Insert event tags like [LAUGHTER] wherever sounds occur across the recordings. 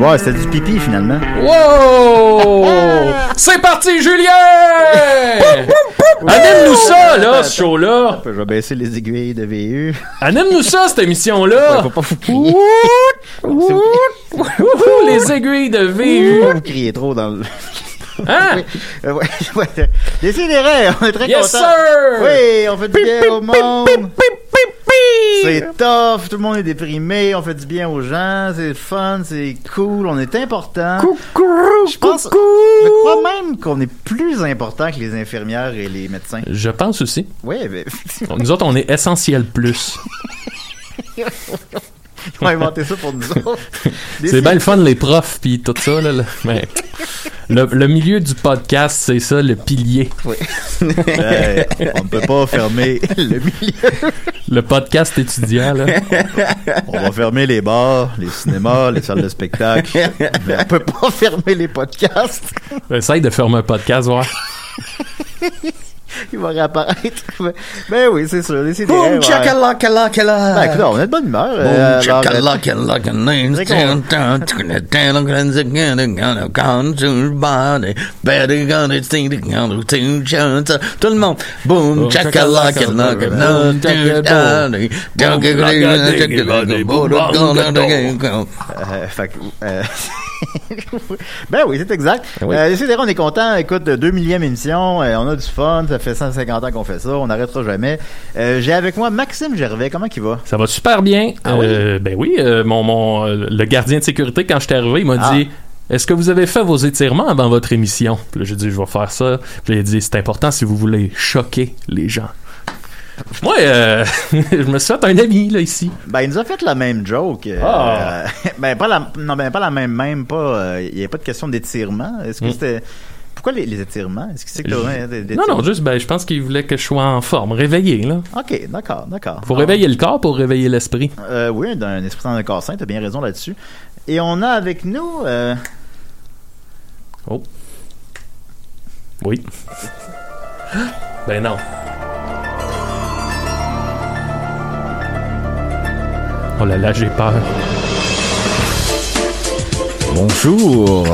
C'est bon, c'était du pipi finalement. Wow! C'est parti, Julien! [LAUGHS] Anime-nous ça, là, ce show-là! Je vais baisser les aiguilles de VU. Anime-nous ça, cette émission-là! Faut pas les aiguilles de VU! Vous criez trop dans le. Hein? Euh, ouais, [LAUGHS] ouais. Décidérez, on est très Yes, contents. sir! Oui, on fait du bien au monde. C'est tough, tout le monde est déprimé, on fait du bien aux gens, c'est fun, c'est cool, on est important. Je pense, je crois même qu'on est plus important que les infirmières et les médecins. Je pense aussi. Oui, mais [LAUGHS] Nous autres, on est essentiel plus. ils ont inventé ça pour nous autres. [LAUGHS] C'est bien le fun, les profs, puis tout ça, là. là. Mais [LAUGHS] le, le milieu du podcast, c'est ça, le pilier. Oui. [LAUGHS] Euh, on ne peut pas fermer le milieu. Le podcast étudiant, là. On va fermer les bars, les cinémas, les salles de spectacle. Mais on peut pas fermer les podcasts. Essaye de fermer un podcast, voir. [LAUGHS] il va réapparaître. Mais, [LAUGHS] ben oui, c'est sûr. C'est Boom, ouais. Ben, écoute, on a de bonne humeur. Euh, Boom, euh, chakalakala. Tout le monde. Boom, chakalakala. Euh, fait que, euh, [LAUGHS] [LAUGHS] ben oui, c'est exact. Oui. Euh, on est content. Écoute, deux millième émission, euh, on a du fun. Ça fait 150 ans qu'on fait ça. On n'arrêtera jamais. Euh, J'ai avec moi Maxime Gervais. Comment il va? Ça va super bien. Ah oui? Ben oui, euh, mon, mon, euh, le gardien de sécurité, quand je suis arrivé, il m'a Ah. dit Est-ce que vous avez fait vos étirements avant votre émission Puis là, j'ai dit Je vais faire ça. Puis là, il a dit C'est important si vous voulez choquer les gens. Moi, euh, [LAUGHS] je me suis fait un ami, là, ici. Ben, il nous a fait la même joke. euh, Ah. euh, [LAUGHS] ben, pas la, non, ben, pas la même, même pas. euh, Il n'y a pas de question d'étirement. Est-ce que Mm. c'était. Pourquoi les, les étirements? Est-ce que c'est que t'as- des- des Non, non, juste, ben, je pense qu'il voulait que je sois en forme, réveillé, là. Ok, d'accord, d'accord. Faut Ah. réveiller le corps pour réveiller l'esprit. Euh, oui, d'un esprit dans un corps sain, t'as bien raison là-dessus. Et on a avec nous. euh, Oh. Oui. ben non. Oh là là, j'ai peur. Bonjour.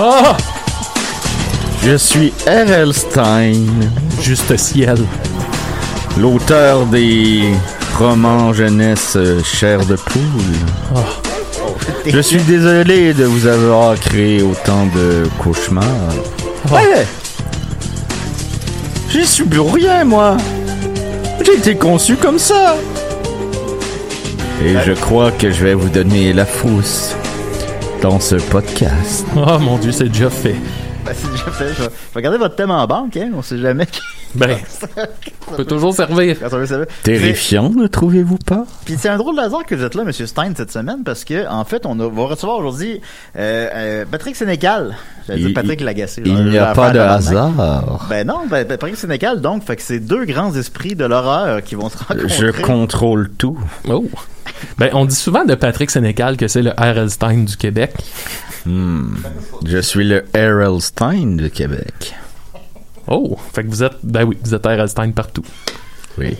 Ah! Je suis R.L. Stein, Juste ciel. l'auteur des romans jeunesse euh, Chair de poule. Je suis désolé de vous avoir créé autant de cauchemars. Ouais. J'y suis pour rien, moi. J'ai été conçu comme ça. Et je crois que je vais vous donner la frousse dans ce podcast. Oh mon dieu, c'est déjà fait. Ben, c'est déjà fait. Je vais, je vais garder votre thème en banque, hein. On sait jamais Ben, peut toujours servir. Terrifiant, ne trouvez-vous pas? Puis c'est un drôle de hasard que vous êtes là, Monsieur Stein, cette semaine, parce que en fait, on a- va recevoir aujourd'hui euh, euh, Patrick Sénécal. J'allais dire Il- Patrick Lagacé. Il n'y a pas de hasard. Ben non, ben, Patrick Sénécal, donc, fait que c'est deux grands esprits de l'horreur qui vont se rencontrer. Je contrôle tout. Oh. Ben, on dit souvent de Patrick Sénécal que c'est le R.L. Stein du Québec. Hmm. Je suis le R.L. Stein de Québec. Oh, fait que vous êtes, ben oui, vous êtes. Stein partout. Oui.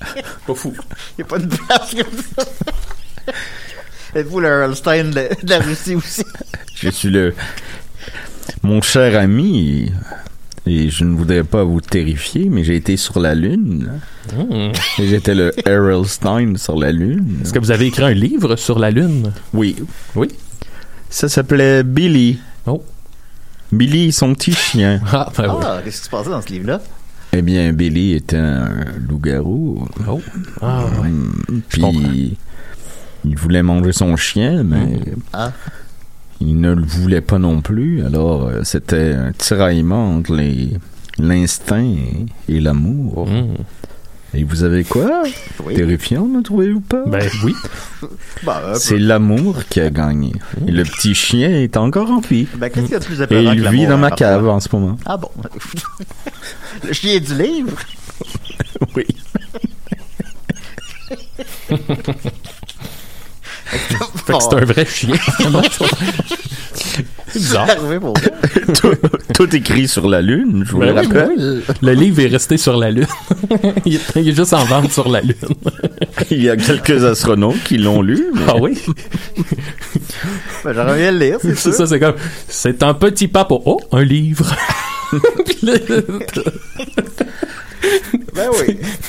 [LAUGHS] Pas fou. Il n'y a pas de place comme ça. [LAUGHS] Êtes-vous le Earl Stein de, de la Russie aussi? [LAUGHS] Je suis le. Mon cher ami, et je ne voudrais pas vous terrifier, mais j'ai été sur la Lune. Hmm. Et j'étais le R.L. Stein sur la Lune. Est-ce que vous avez écrit un livre sur la Lune? Oui. Oui. Ça s'appelait Billy. Oh. Billy, son petit chien. [LAUGHS] Ah, ben oui. Ah, qu'est-ce qui se passait dans ce livre-là? Eh bien, Billy était un loup-garou. Oh. Ah, ouais. Comprends. Puis, il voulait manger son chien, mais Ah. il ne le voulait pas non plus. Alors, euh, c'était un tiraillement entre les l'instinct et, et l'amour. Hmm. Et vous avez quoi Oui. Terrifiant, ne trouvez-vous pas Ben oui. [LAUGHS] Bah, peu. C'est l'amour qui a gagné. Et le petit chien est encore en vie. Ben, qu'est-ce qu'il y a de plus Et il que vit dans hein, ma parfois? cave en ce moment. Ah bon? [LAUGHS] Le chien du livre? [LAUGHS] Oui. Fait que c'est un vrai chien. C'est bizarre. [LAUGHS] tout, tout écrit sur la lune, je vous Ben le oui, rappelle. Le livre est resté sur la Lune. [LAUGHS] il, est, il est juste en vente sur la Lune. [LAUGHS] Il y a quelques astronautes qui l'ont lu. mais- Ah oui? Ben, j'aurais bien le lire, c'est ça, c'est comme. C'est un petit pas pour. Oh, un livre. Ben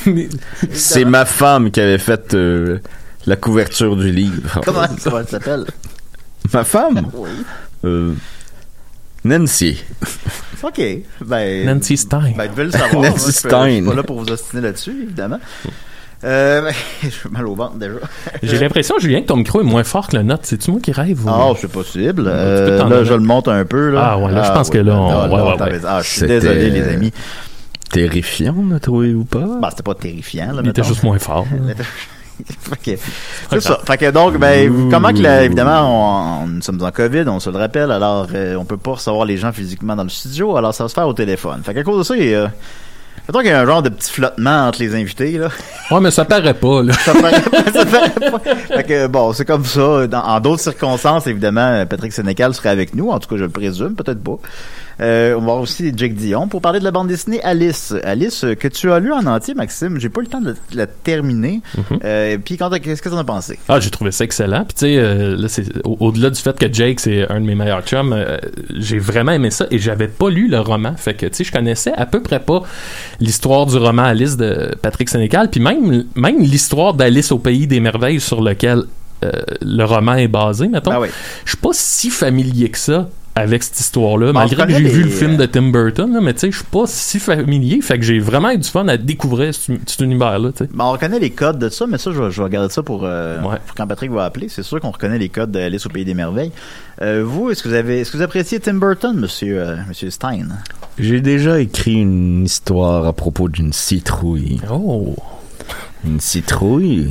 oui. C'est ma femme qui avait fait euh, la couverture du livre. Comment, comment elle s'appelle? Ma femme? Oui. Euh, Nancy. [LAUGHS] OK. Ben, Nancy Stein. ben, tu veux le savoir. [LAUGHS] Nancy Moi, Stein. Je suis pas là pour vous ostiner là-dessus, évidemment. Euh, ben, [LAUGHS] j'ai mal au ventre déjà. J'ai l'impression, Julien, que ton micro est moins fort que le nôtre. C'est-tu moi qui rêve? ou- Ah, c'est possible. Euh, là, je le monte un peu. Là. Ah, ouais, là, je pense que là, on- non, ouais, non, ouais, t'as ouais. raison. Ah, je suis désolé, les amis. Terrifiant, ne trouvez-vous pas? Bah, c'était pas terrifiant, là, Il était mettons. juste moins fort. [LAUGHS] fait que, c'est ça. Fait que donc, ben, comment que, la- évidemment, on, on- nous sommes en COVID, on se le rappelle, alors euh, on peut pas recevoir les gens physiquement dans le studio, alors ça va se faire au téléphone. Fait qu'à cause de ça, il y a, mettons qu'il y a un genre de petit flottement entre les invités, là. [LAUGHS] Ouais, mais ça paraît pas, là. Ça paraît pas, [LAUGHS] ça paraît pas. Fait que, bon, c'est comme ça. Dans- en d'autres circonstances, évidemment, Patrick Sénécal serait avec nous. En tout cas, je le présume, peut-être pas. Euh, on va voir aussi Jake Dion pour parler de la bande dessinée Alice. Alice, euh, que tu as lu en entier, Maxime. J'ai pas eu le temps de la, de la terminer. Euh, Puis, qu'est-ce que t'en as pensé? Ah, j'ai trouvé ça excellent. Puis tu sais, euh, au- au-delà du fait que Jake c'est un de mes meilleurs chums, j'ai vraiment aimé ça et j'avais pas lu le roman. Fait que tu sais, je connaissais à peu près pas l'histoire du roman Alice de Patrick Sénécal, puis même même l'histoire d'Alice au pays des merveilles sur lequel le roman est basé. Mettons, Ah oui. je suis pas si familier que ça avec cette histoire-là, malgré que j'ai vu les, le film euh, de Tim Burton, là, mais tu sais, je suis pas si familier, fait que j'ai vraiment eu du fun à découvrir ce- cet univers-là, tu sais. Ben, on reconnaît les codes de ça, mais ça, je vais, je vais regarder ça pour, euh, Ouais. pour quand Patrick va appeler. C'est sûr qu'on reconnaît les codes d'Alice au Pays des Merveilles. Euh, vous, est-ce que vous avez, est-ce que vous appréciez Tim Burton, monsieur, euh, monsieur Stein? J'ai déjà écrit une histoire à propos d'une citrouille. Oh! Une citrouille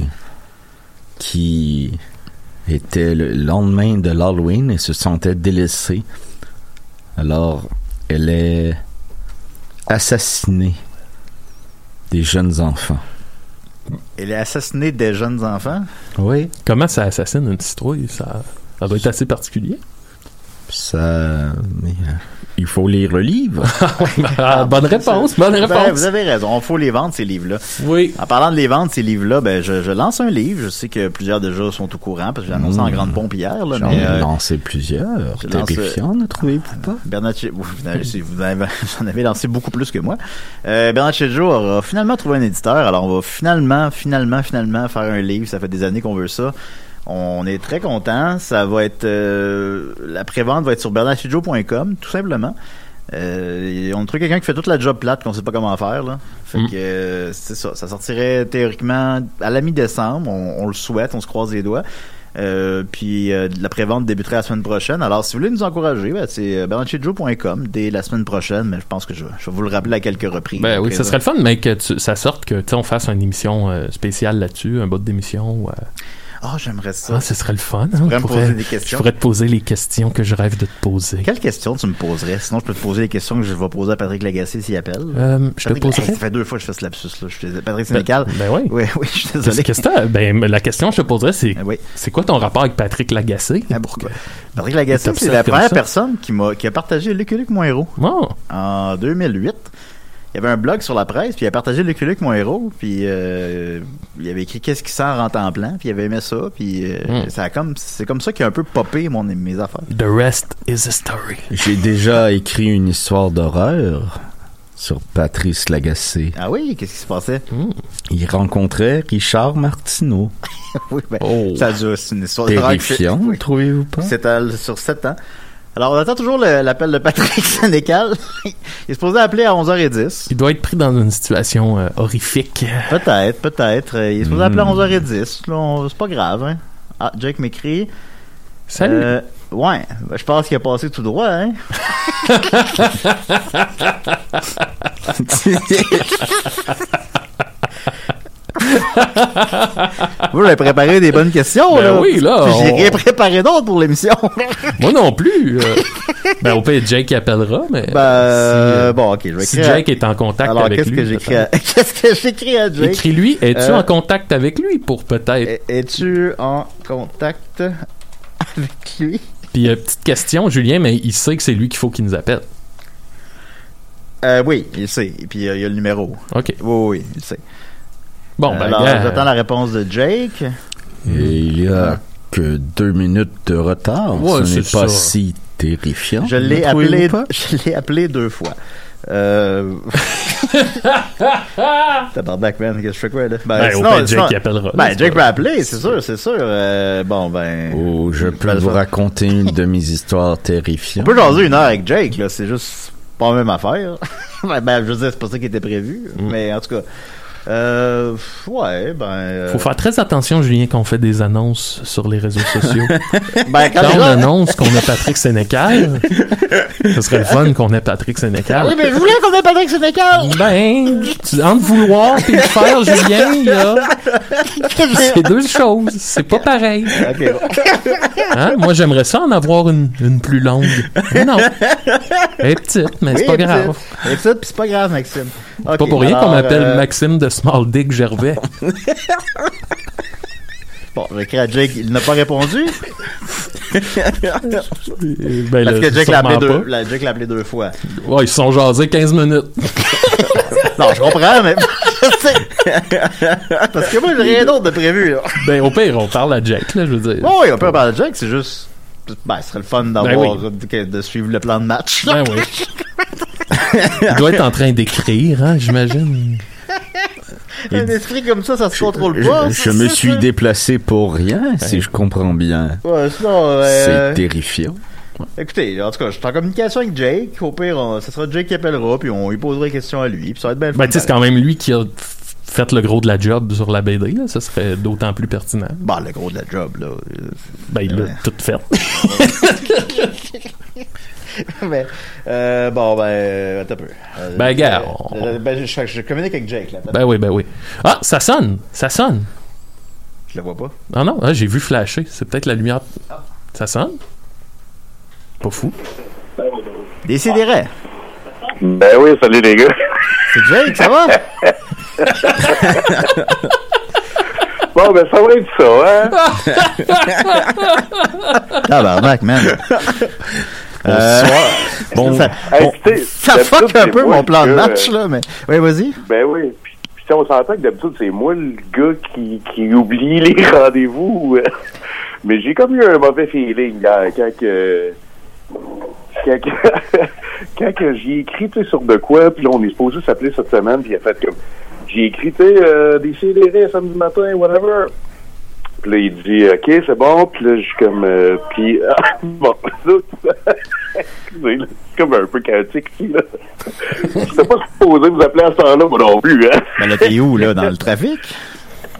qui était le lendemain de l'Halloween et se sentait délaissée. Alors, elle est assassinée des jeunes enfants. Elle est assassinée des jeunes enfants? Oui. Comment ça assassine une citrouille? Ça, ça doit être assez particulier. Ça. mais, euh, Il faut lire le livre. [LAUGHS] Ah, bonne réponse, bonne Ben, réponse. vous avez raison, il faut les vendre, ces livres-là. Oui. En parlant de les vendre, ces livres-là, ben, je, je lance un livre. Je sais que plusieurs déjà sont au courant parce que j'ai annoncé en Mmh. grande pompe hier. Là, J'en ai euh, lancé plusieurs. je lance, Terrifiant, ne trouvez-vous pas? Bernard Che- vous, vous avez, [LAUGHS] en avez lancé beaucoup plus que moi. Euh, Bernard Chejo aura finalement trouvé un éditeur. Alors, on va finalement, finalement, finalement faire un livre. Ça fait des années qu'on veut ça. On est très content. Ça va être euh, la prévente va être sur bernardchejo.com, tout simplement. Euh, on trouve quelqu'un qui fait toute la job plate qu'on sait pas comment faire là. Fait Mm. que euh, c'est ça. Ça sortirait théoriquement à la mi-décembre. On, on le souhaite, on se croise les doigts. Euh, puis la prévente débuterait la semaine prochaine. Alors, si vous voulez nous encourager, ben, c'est bernardchejo.com dès la semaine prochaine. Mais je pense que je, je vais vous le rappeler à quelques reprises. Ben oui, ça serait le fun, mais que tu- ça sorte que tu sais, on fasse une émission spéciale là-dessus, un bot d'émission. Ah, j'aimerais ça. Ah, ce serait le fun. Tu hein, pourrais me poser des questions. Je pourrais te poser les questions que je rêve de te poser. Quelle question tu me poserais? Sinon, je peux te poser les questions que je vais poser à Patrick Lagacé s'il appelle. Euh, je te Patrick- poserais- Hey, ça fait deux fois que je fais ce lapsus, là. Je. Patrick Sénécal. Ben, ben oui. Oui, oui, je suis désolé. que? Ben, la question que je te poserais, c'est Ah oui. c'est quoi ton rapport avec Patrick Lagacé? Ah, pourquoi? Patrick Lagacé, c'est la première ça? personne qui m'a qui a partagé Lucky Luke, mon héros. Oh, En 2008. Il y avait un blog sur la presse, puis il a partagé Lucky Luke, mon héros, puis euh, il avait écrit Qu'est-ce qui sent en temps plein, puis il avait aimé ça, puis euh, Hmm. ça a comme c'est comme ça qu'il a un peu popé mon, mes affaires. the rest is a story. J'ai déjà écrit une histoire d'horreur sur Patrice Lagacé. Ah oui, qu'est-ce qui se passait? Il rencontrait Richard Martineau. [LAUGHS] oui, ben, Oh. ça c'est une histoire Terrifiant, [LAUGHS] Oui. trouvez-vous pas? C'est à- sur 7 ans. Alors, on attend toujours l'appel de Patrick [LAUGHS] Sénécal. il est supposé appeler à 11h10. Il doit être pris dans une situation euh, horrifique. Peut-être, peut-être. Euh, Il est supposé Hmm. appeler à 11h10. Là, on- c'est pas grave, hein. Ah, Jake m'écrit. Salut. Euh, ouais, ben, je pense qu'il a passé tout droit, hein. [LAUGHS] [LAUGHS] Vous, j'avais préparé des bonnes questions, Ben là. oui, là, Puis J'ai on- rien préparé d'autres pour l'émission. [LAUGHS] Moi non plus. euh, ben, au pire, Jake appellera, mais. Ben, si, euh, bon, ok, je vais si Jake est en contact Alors, avec qu'est-ce lui. [LAUGHS] Qu'est-ce que j'écris à Jake? Écris-lui, es-tu Euh, en contact avec lui pour peut-être? Es- Es-tu en contact avec lui? Puis, euh, petite question, Julien, mais il sait que c'est lui qu'il faut qu'il nous appelle. Euh, oui, il sait. Et puis, il y a le numéro. OK. Oui, oui, il sait. Bon, ben, Alors, j'attends la réponse de Jake. Et il y a que deux minutes de retard. Ouais, Ce n'est pas ça. si terrifiant. Je l'ai appelé, pas? [LAUGHS] je l'ai appelé deux fois. Euh... [LAUGHS] Tabarnak, man, qu'est-ce que je fais quoi, là? Ben, sinon- pire, Jake sinon- appellera. Ben, C'est Jake va appeler, c'est sûr, c'est sûr. Euh, bon, ben... Oh, je peux Ben, vous ça- raconter une de mes [LAUGHS] histoires On terrifiantes. peut jaser une heure avec Jake, là, c'est juste pas la même affaire. ben, ben, je veux dire, c'est pas ça qui était prévu. Mm. Mais en tout cas, euh, ouais, ben... euh, Faut faire très attention, Julien, quand on fait des annonces sur les réseaux sociaux. [LAUGHS] ben, quand Quand on annonce qu'on a Patrick Sénécal, ce serait le fun qu'on ait Patrick Ah Sénécal. oui, mais je voulais qu'on ait Patrick Sénécal! Ben, tu, entre vouloir et le faire, Julien, là, c'est deux choses. C'est pas pareil. Bon. Hein? Moi, j'aimerais ça en avoir une, une plus longue. Mais non. Elle est petite, mais c'est pas grave. et puis ça, puis c'est pas grave, Maxime. Pas pour rien qu'on m'appelle Maxime de Small Dick Gervais. [LAUGHS] Bon, écrit à Jake, il n'a pas répondu. [LAUGHS] Ben, Parce que Jake l'a appelé, deux, la- Jake l'a appelé deux fois. Ouais, ils se sont jasés 15 minutes. [LAUGHS] Non, je comprends, mais. Parce que moi, j'ai rien d'autre de prévu, là. Ben, au pire, on parle à Jake, là, je veux dire. Oui, on peut parler de Jake, c'est juste. Ben, ce serait le fun d'avoir. Ben de, de suivre le plan de match. Ben oui. Il doit être en train d'écrire, hein, j'imagine. [LAUGHS] Un esprit comme ça, ça se contrôle Je, pas. je me suis déplacé pour rien, si je comprends bien. Ouais, sinon, euh, C'est terrifiant. Écoutez, en tout cas, je suis en communication avec Jake. Au pire, on- ce sera Jake qui appellera, puis on lui posera des questions à lui, puis ça va être bien Ben, fun. tu sais, c'est quand même lui qui a fait le gros de la job sur la BD, là. Ça serait d'autant plus pertinent. Bah, le gros de la job, là. euh, Ben, il l'a Ouais. tout fait. [LAUGHS] [LAUGHS] [LAUGHS] Mais, euh, bon, ben, euh, attends un peu. Euh, Ben, gars, on- ben, je, je communique avec Jake, là. Ben oui, ben oui. Ah, ça sonne, ça sonne. Je le vois pas. Ah non, ah, j'ai vu flasher. C'est peut-être la lumière. Ça sonne? Pas fou. Décidérez. Ben oui, salut les gars. C'est Jake, ça va? [LAUGHS] Bon, ben ça va être ça, hein? [LAUGHS] Tabarnak, man. Bonsoir. [LAUGHS] Bon, ça, bon, ça fuck un peu mon plan de match, euh, là, mais. Oui, vas-y. Ben oui. Puis, puis on s'entend que d'habitude, c'est moi le gars qui, qui oublie les [LAUGHS] rendez-vous. euh. Mais j'ai comme eu un mauvais feeling quand que... Quand, que- [LAUGHS] quand que j'ai écrit sur de quoi, puis là, on est supposé s'appeler cette semaine, puis il a fait comme... J'ai écrit, tu sais, euh, des CDR samedi matin, whatever. Puis là, il dit, OK, c'est bon. Puis là, je suis comme... euh, puis, [LAUGHS] bon, là, [LAUGHS] excusez, là, c'est comme un peu chaotique ici, là. J'étais pas supposé vous appeler à ce temps-là, moi non plus, hein. Ben là, t'es où, là, dans le trafic?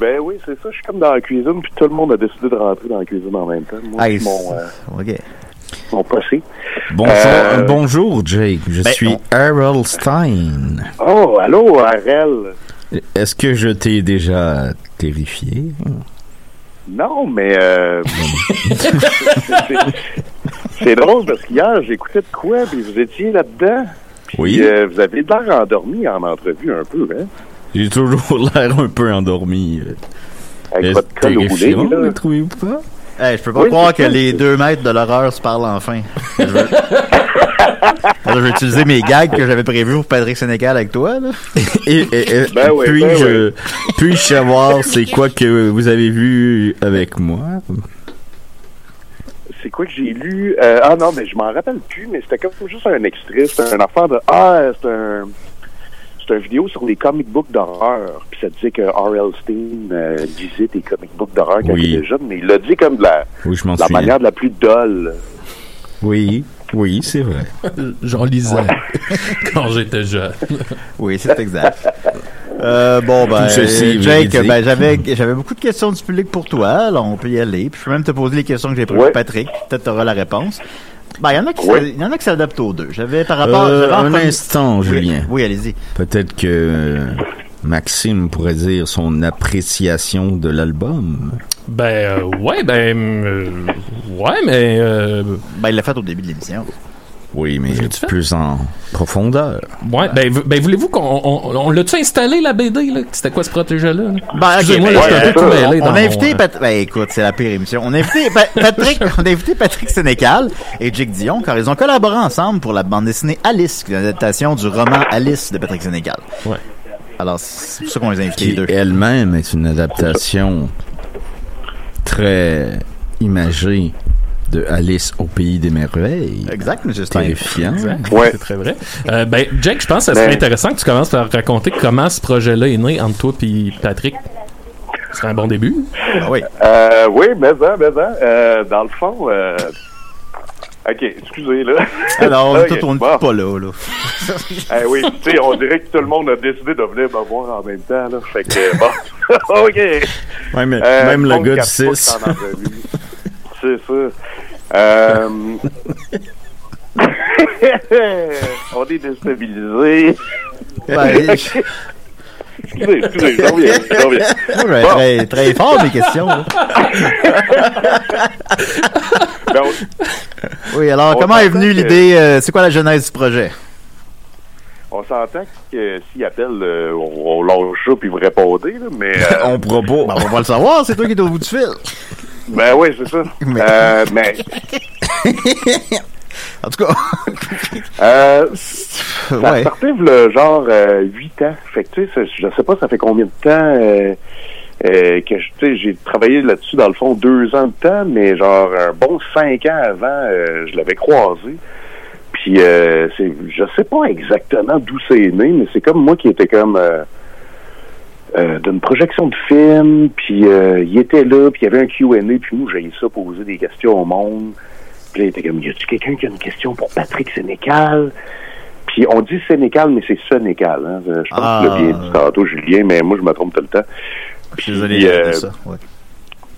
Ben oui, c'est ça. Je suis comme dans la cuisine, puis tout le monde a décidé de rentrer dans la cuisine en même temps. Moi, mon, euh, OK. mon passé. bonjour, Euh, bonjour, Jake. Je ben, suis Harold Stein. Oh, allô, RL. Est-ce que je t'ai déjà terrifié? Non, mais euh, [LAUGHS] c'est- drôle parce qu'hier, j'écoutais de quoi, puis vous étiez là-dedans. Puis, Oui. euh, vous avez l'air endormi en entrevue un peu, hein? J'ai toujours [LAUGHS] l'air un peu endormi. euh. Avec votre col terrifiant, là? le trouvez-vous pas? Hey, je peux pas Oui, croire que ça, les deux mètres de l'horreur se parlent enfin. Je veux... Là, [LAUGHS] je vais utiliser mes gags que j'avais prévus pour Patrick Sénégal avec toi, là. [LAUGHS] Et, et- et- Ben oui, ben puis-je puis-je savoir c'est quoi que vous avez vu avec moi? C'est quoi que j'ai lu? Euh, ah non, mais je m'en rappelle plus, mais c'était comme juste un extrait. C'était un affaire de. Ah, c'est un. C'est vidéo sur les comic books d'horreur. Puis ça disait que R.L. Stein euh, lisait des comic books d'horreur quand Oui. il était jeune, mais il l'a dit comme de la, Oui, de manière de la plus dolle. Oui, oui, c'est vrai. [LAUGHS] J'en lisais [LAUGHS] quand j'étais jeune. Oui, c'est exact. [LAUGHS] Euh, bon, ben, ceci Jake, ben, j'avais, j'avais beaucoup de questions du public pour toi. Alors, on peut y aller. Puis, je peux même te poser les questions que j'ai prévues, Ouais. Patrick. Peut-être tu auras la réponse. Ben, il y en a qui, qui s'adaptent aux deux. J'avais par rapport, Euh, un instant, Oui, Julien. Oui, allez-y. Peut-être que euh, Maxime pourrait dire son appréciation de l'album. Ben, euh, ouais, ben, euh, ouais, mais, euh, Ben, il l'a fait au début de l'émission. Oui, mais plus en profondeur. ouais, ben, ben voulez-vous qu'on, on, on l'a-tu installé, la BD, là? C'était quoi ce protégé-là? là? Ben, ok, Excusez-moi, ben, là, je suis un ouais, peu tout ça, mêlé On a invité mon, euh, Pat- ben, écoute, c'est la pire émission. On a invité Pa- [LAUGHS] Patrick, on a invité Patrick Sénécal et Jake Dion car ils ont collaboré ensemble pour la bande dessinée Alice, qui est une adaptation du roman Alice de Patrick Sénécal. Ouais. Alors, c'est pour ça qu'on les a invités les deux. elle-même est une adaptation très imagée de Alice au pays des merveilles. Exact, monsieur Stein. Terrifiant. Ouais. C'est très vrai. Euh, ben, Jake, je pense que ça serait Ben- intéressant que tu commences par raconter comment ce projet-là est né entre toi et Patrick. Ce serait un bon début. Ah oui. Euh, oui, mais ça, mais ça. Euh, dans le fond, euh... OK, excusez, là. Alors, on [LAUGHS] est Ok, tout, on est bon. pas là, là. [LAUGHS] Eh oui, tu sais, on dirait que tout le monde a décidé de venir me voir en même temps, là. Fait que, bon. [LAUGHS] OK. Ouais, mais Euh, même le gars fois 6. C'est ça. Euh... [LAUGHS] on est déstabilisé. Ben, [LAUGHS] excusez, excusez, j'en reviens, j'en reviens. Moi, je vais Bon. très, très fort, mes questions. là. [LAUGHS] Ben, on- Oui, alors, On comment est venue que- l'idée, euh, c'est quoi la genèse du projet? On s'entend que s'il appelle, euh, on, on lâche ça puis vous répondez, là, mais... euh, On pourra pas. Ben, on va le savoir, c'est toi qui es au bout du fil. Ben oui, c'est ça. Mais- Euh, mais [LAUGHS] En tout cas, euh, [LAUGHS] ça ouais. partait le genre euh, 8 ans. Fait que tu sais, je sais pas ça fait combien de temps euh, euh, que j'ai travaillé là-dessus dans le fond deux ans de temps, mais genre un bon cinq ans avant, je l'avais croisé. Puis euh, c'est, je sais pas exactement d'où c'est né, mais c'est comme moi qui était comme euh, d'une projection de film, puis euh, il était là, puis il y avait un Q&A, puis moi j'ai ça poser des questions au monde. Puis là, il était comme, y a-tu quelqu'un qui a une question pour Patrick Sénécal? Puis on dit Sénécal, mais c'est Sénécal. Hein? Je pense Ah. que tu l'as bien dit tantôt, Julien, mais moi je me trompe tout le temps. Je suis désolé Puis, de euh, ça. Ouais.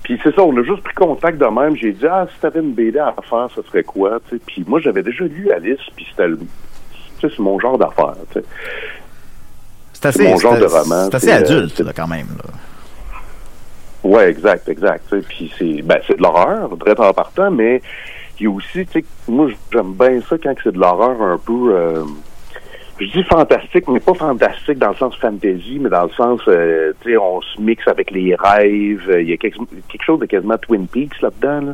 Puis c'est ça, on a juste pris contact de même. J'ai dit, ah, si t'avais une BD à faire, ça serait quoi? Puis moi, j'avais déjà lu Alice, puis c'était le- c'est mon genre d'affaire. C'est assez, mon genre de roman, C'est assez euh, adulte, c'est- là, quand même. Là. Ouais, exact, exact. Puis c'est ben, c'est de l'horreur, direct en partant, mais il y a aussi, tu sais, moi j'aime bien ça quand c'est de l'horreur un peu euh, je dis fantastique, mais pas fantastique dans le sens fantasy, mais dans le sens euh, tu sais, on se mixe avec les rêves, il y a quelque, quelque chose de quasiment Twin Peaks là-dedans. Là.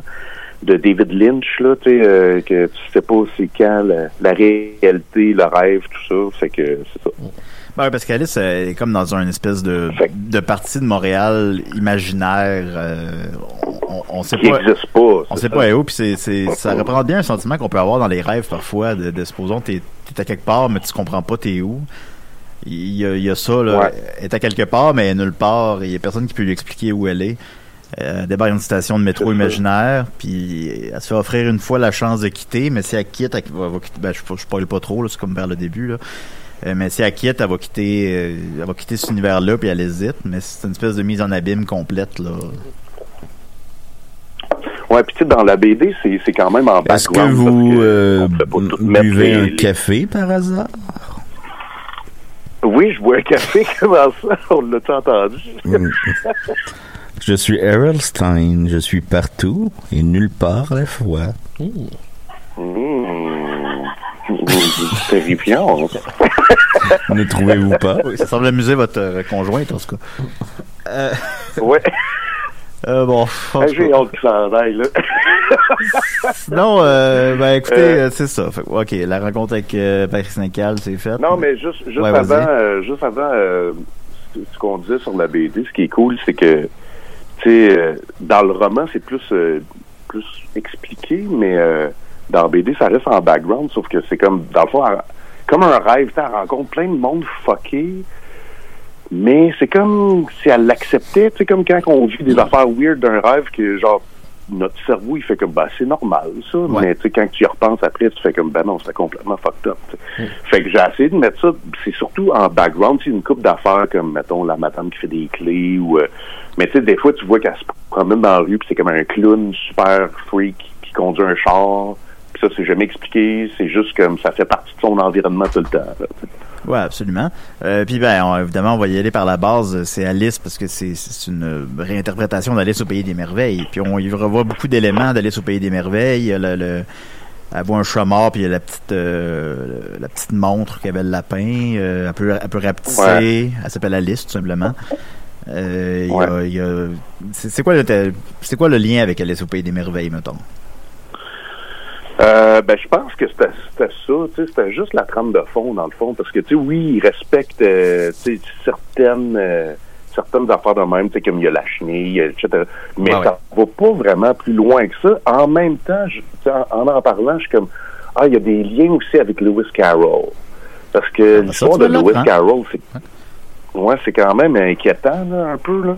de David Lynch, là, tu sais, euh, que tu sais pas c'est quand la, la réalité, le rêve, tout ça. Fait que c'est ça. Ben, parce qu'Alice est comme dans une espèce de, de partie de Montréal imaginaire. euh, on, on sait Qui pas. existe pas. On sait ça. pas où, puis c'est, c'est, ça reprend bien un sentiment qu'on peut avoir dans les rêves parfois, de, de supposons t'es, t'es à quelque part, mais tu comprends pas t'es où. Il y a, il y a ça, là. Ouais. Elle est à quelque part, mais elle est nulle part, il y a personne qui peut lui expliquer où elle est. Euh, elle débarque une station de métro imaginaire, puis elle se fait offrir une fois la chance de quitter, mais si elle quitte, elle va, va quitter, ben, je, je spoil pas trop, là, c'est comme vers le début, là. Euh, mais si elle quitte, elle va quitter, euh, elle va quitter cet univers-là, puis elle hésite, mais c'est une espèce de mise en abîme complète, là. Ouais, puis tu sais, dans la BD, c'est c'est quand même en Est-ce que parce vous que euh, buvez les- un les- café par hasard? Oui, je bois un café, [LAUGHS] comment ça? On l'a-tu entendu? Mm. Je suis Errol Stein, je suis partout et nulle part à la fois. Mmh. Terrifiant. [LAUGHS] Ne trouvez-vous pas? Oui, ça semble amuser votre euh, conjointe, en tout cas. Euh, Ouais. euh, bon, tout J'ai hâte aille, là. [LAUGHS] Sinon, euh, ben écoutez, Euh, euh, c'est ça. Fait, ok, la rencontre avec euh, Patrice Nical, c'est fait. Non, mais juste, juste Ouais, avant, euh, juste avant euh, ce ce qu'on disait sur la BD, ce qui est cool, c'est que, tu sais, euh, dans le roman, c'est plus, euh, plus expliqué, mais euh, dans BD, ça reste en background, sauf que c'est comme, dans le fond, comme un rêve, elle rencontre plein de monde fucké, mais c'est comme si elle l'acceptait, tu sais, comme quand on vit des affaires weird d'un rêve que, genre, notre cerveau, il fait comme, bah, c'est normal, ça. Ouais. Mais, tu sais, quand tu y repenses après, tu fais comme, ben non, c'est complètement fucked up. sais. Fait que j'ai essayé de mettre ça, c'est surtout en background, sais, une coupe d'affaires comme, mettons, la madame qui fait des clés ou, euh, mais tu sais, des fois, tu vois qu'elle se promène dans la rue puis c'est comme un clown super freak qui conduit un char. Ça, c'est jamais expliqué, c'est juste comme ça fait partie de son environnement tout le temps. là. Ouais, absolument. Euh, puis ben, on- évidemment, on va y aller par la base. C'est Alice parce que c'est une euh, réinterprétation d'Alice au pays des merveilles. Puis on y revoit beaucoup d'éléments d'Alice au pays des merveilles. Il y a le, le- elle voit un chat mort, puis il y a la petite euh, la petite montre qu'avait le lapin. Euh, elle peut elle peut rapetisser. Ouais. Elle s'appelle Alice tout simplement. Euh, Ouais. c'est quoi le c'est quoi le lien avec Alice au pays des merveilles, mettons? Euh, ben, je pense que c'était ça, tu sais, c'était juste la trame de fond, dans le fond, parce que, tu sais, oui, il respecte, euh, certaines, euh, certaines affaires de même, tu sais, comme il y a la chenille, etc. Mais ça va pas vraiment plus loin que ça. En même temps, en, en en parlant, je suis comme, ah, il y a des liens aussi avec Lewis Carroll. Parce que Ah, l'histoire de Lewis l'apprends. Carroll, c'est, ouais, c'est quand même inquiétant, là, un peu, là.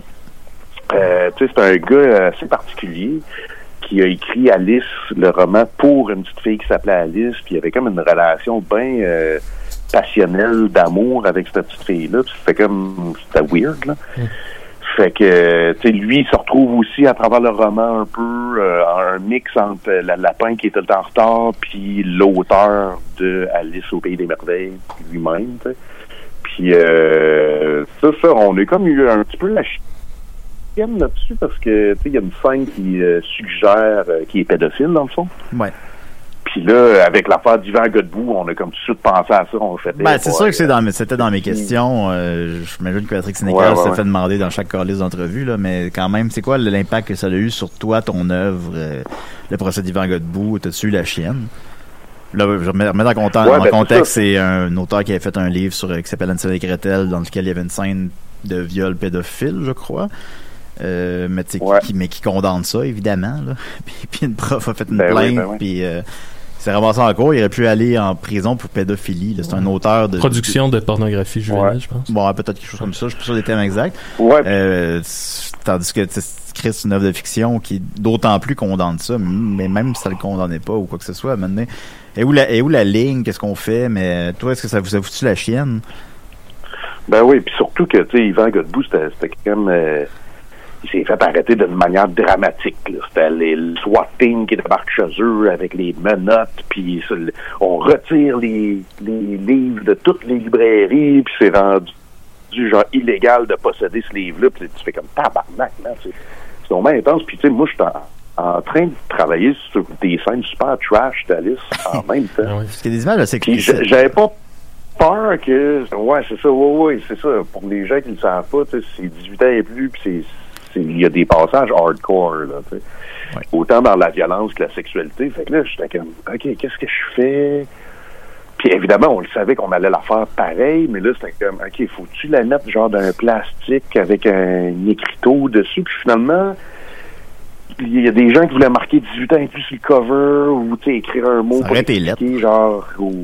Euh, tu sais, c'est un gars assez particulier qui a écrit Alice, le roman, pour une petite fille qui s'appelait Alice, puis il y avait comme une relation bien euh, passionnelle d'amour avec cette petite fille-là, puis c'était comme, c'était weird, là. Fait que, tu sais, lui, il se retrouve aussi à travers le roman un peu, euh, un mix entre la lapin qui est tout le temps en retard, puis l'auteur de Alice au Pays des Merveilles, lui-même, tu sais. Puis, euh, ça, ça, on a comme eu un petit peu la chienne là-dessus, parce que, tu sais, il y a une scène qui euh, suggère euh, qu'il est pédophile, dans le fond. Ouais. Puis là, avec l'affaire d'Yvan Godbout, on a comme tout de suite pensé à ça, on a fait... Ben, eh, c'est sûr que c'est dans mes- c'était dans mes questions. Euh, J'imagine que Patrick Sénécal Ouais, s'est ouais. fait demander dans chaque calice d'entrevue, là, mais quand même, c'est quoi l'impact que ça a eu sur toi, ton œuvre, euh, le procès d'Yvan Godbout, t'as-tu eu la chienne? Là, je remets, remets en, content- Ouais, en ben, contexte, c'est un auteur qui a fait un livre sur, euh, qui s'appelle Ansel et Gretel, dans lequel il y avait une scène de viol pédophile, je crois. Euh, mais, Ouais. qui, mais qui condamne ça, évidemment. Là. [LAUGHS] puis, puis une prof a fait une Ben oui, plainte, ben oui. puis euh, c'est ramassé en cours. Il aurait pu aller en prison pour pédophilie. là. C'est un auteur de... Production de pornographie juvénile, Ouais. je pense. Bon, peut-être quelque chose comme ça. Je suis pas sûr des termes exacts. Ouais, Euh, tandis que Chris, c'est une œuvre de fiction qui d'autant plus condamne ça, mais même si ça le condamnait pas ou quoi que ce soit, maintenant, et où la, et où la ligne, qu'est-ce qu'on fait, mais toi, est-ce que ça vous a foutu la chienne? Ben oui, puis surtout que, tu sais, Yvan Godbout, c'était c'était comme... il s'est fait arrêter d'une manière dramatique. C'était les le SWAT team qui débarque chez eux avec les menottes, puis on retire les, les livres de toutes les librairies, puis c'est rendu du genre illégal de posséder ce livre-là, puis tu fais comme tabarnak, là, c'est c'est vraiment intense. Puis tu sais, moi, je suis en, train de travailler sur des scènes super trash d'Alice en [LAUGHS] même temps. Ah. Parce qu'il y a des images explicites. j'a- j'avais pas peur que. Ouais, c'est ça, ouais, ouais, c'est ça. Pour les gens qui ne le savent pas, c'est 18 ans et plus, puis c'est c'est- il y a des passages hardcore, là, tu sais. Autant dans la violence que la sexualité. Fait que là, j'étais comme, OK, qu'est-ce que je fais? Puis évidemment, on le savait qu'on allait la faire pareil, mais là, c'était comme, OK, faut-tu la mettre genre d'un plastique avec un écriteau dessus? Puis finalement, il y a des gens qui voulaient marquer 18 ans et plus sur le cover ou, écrire un mot Ça expliquer, genre, ou...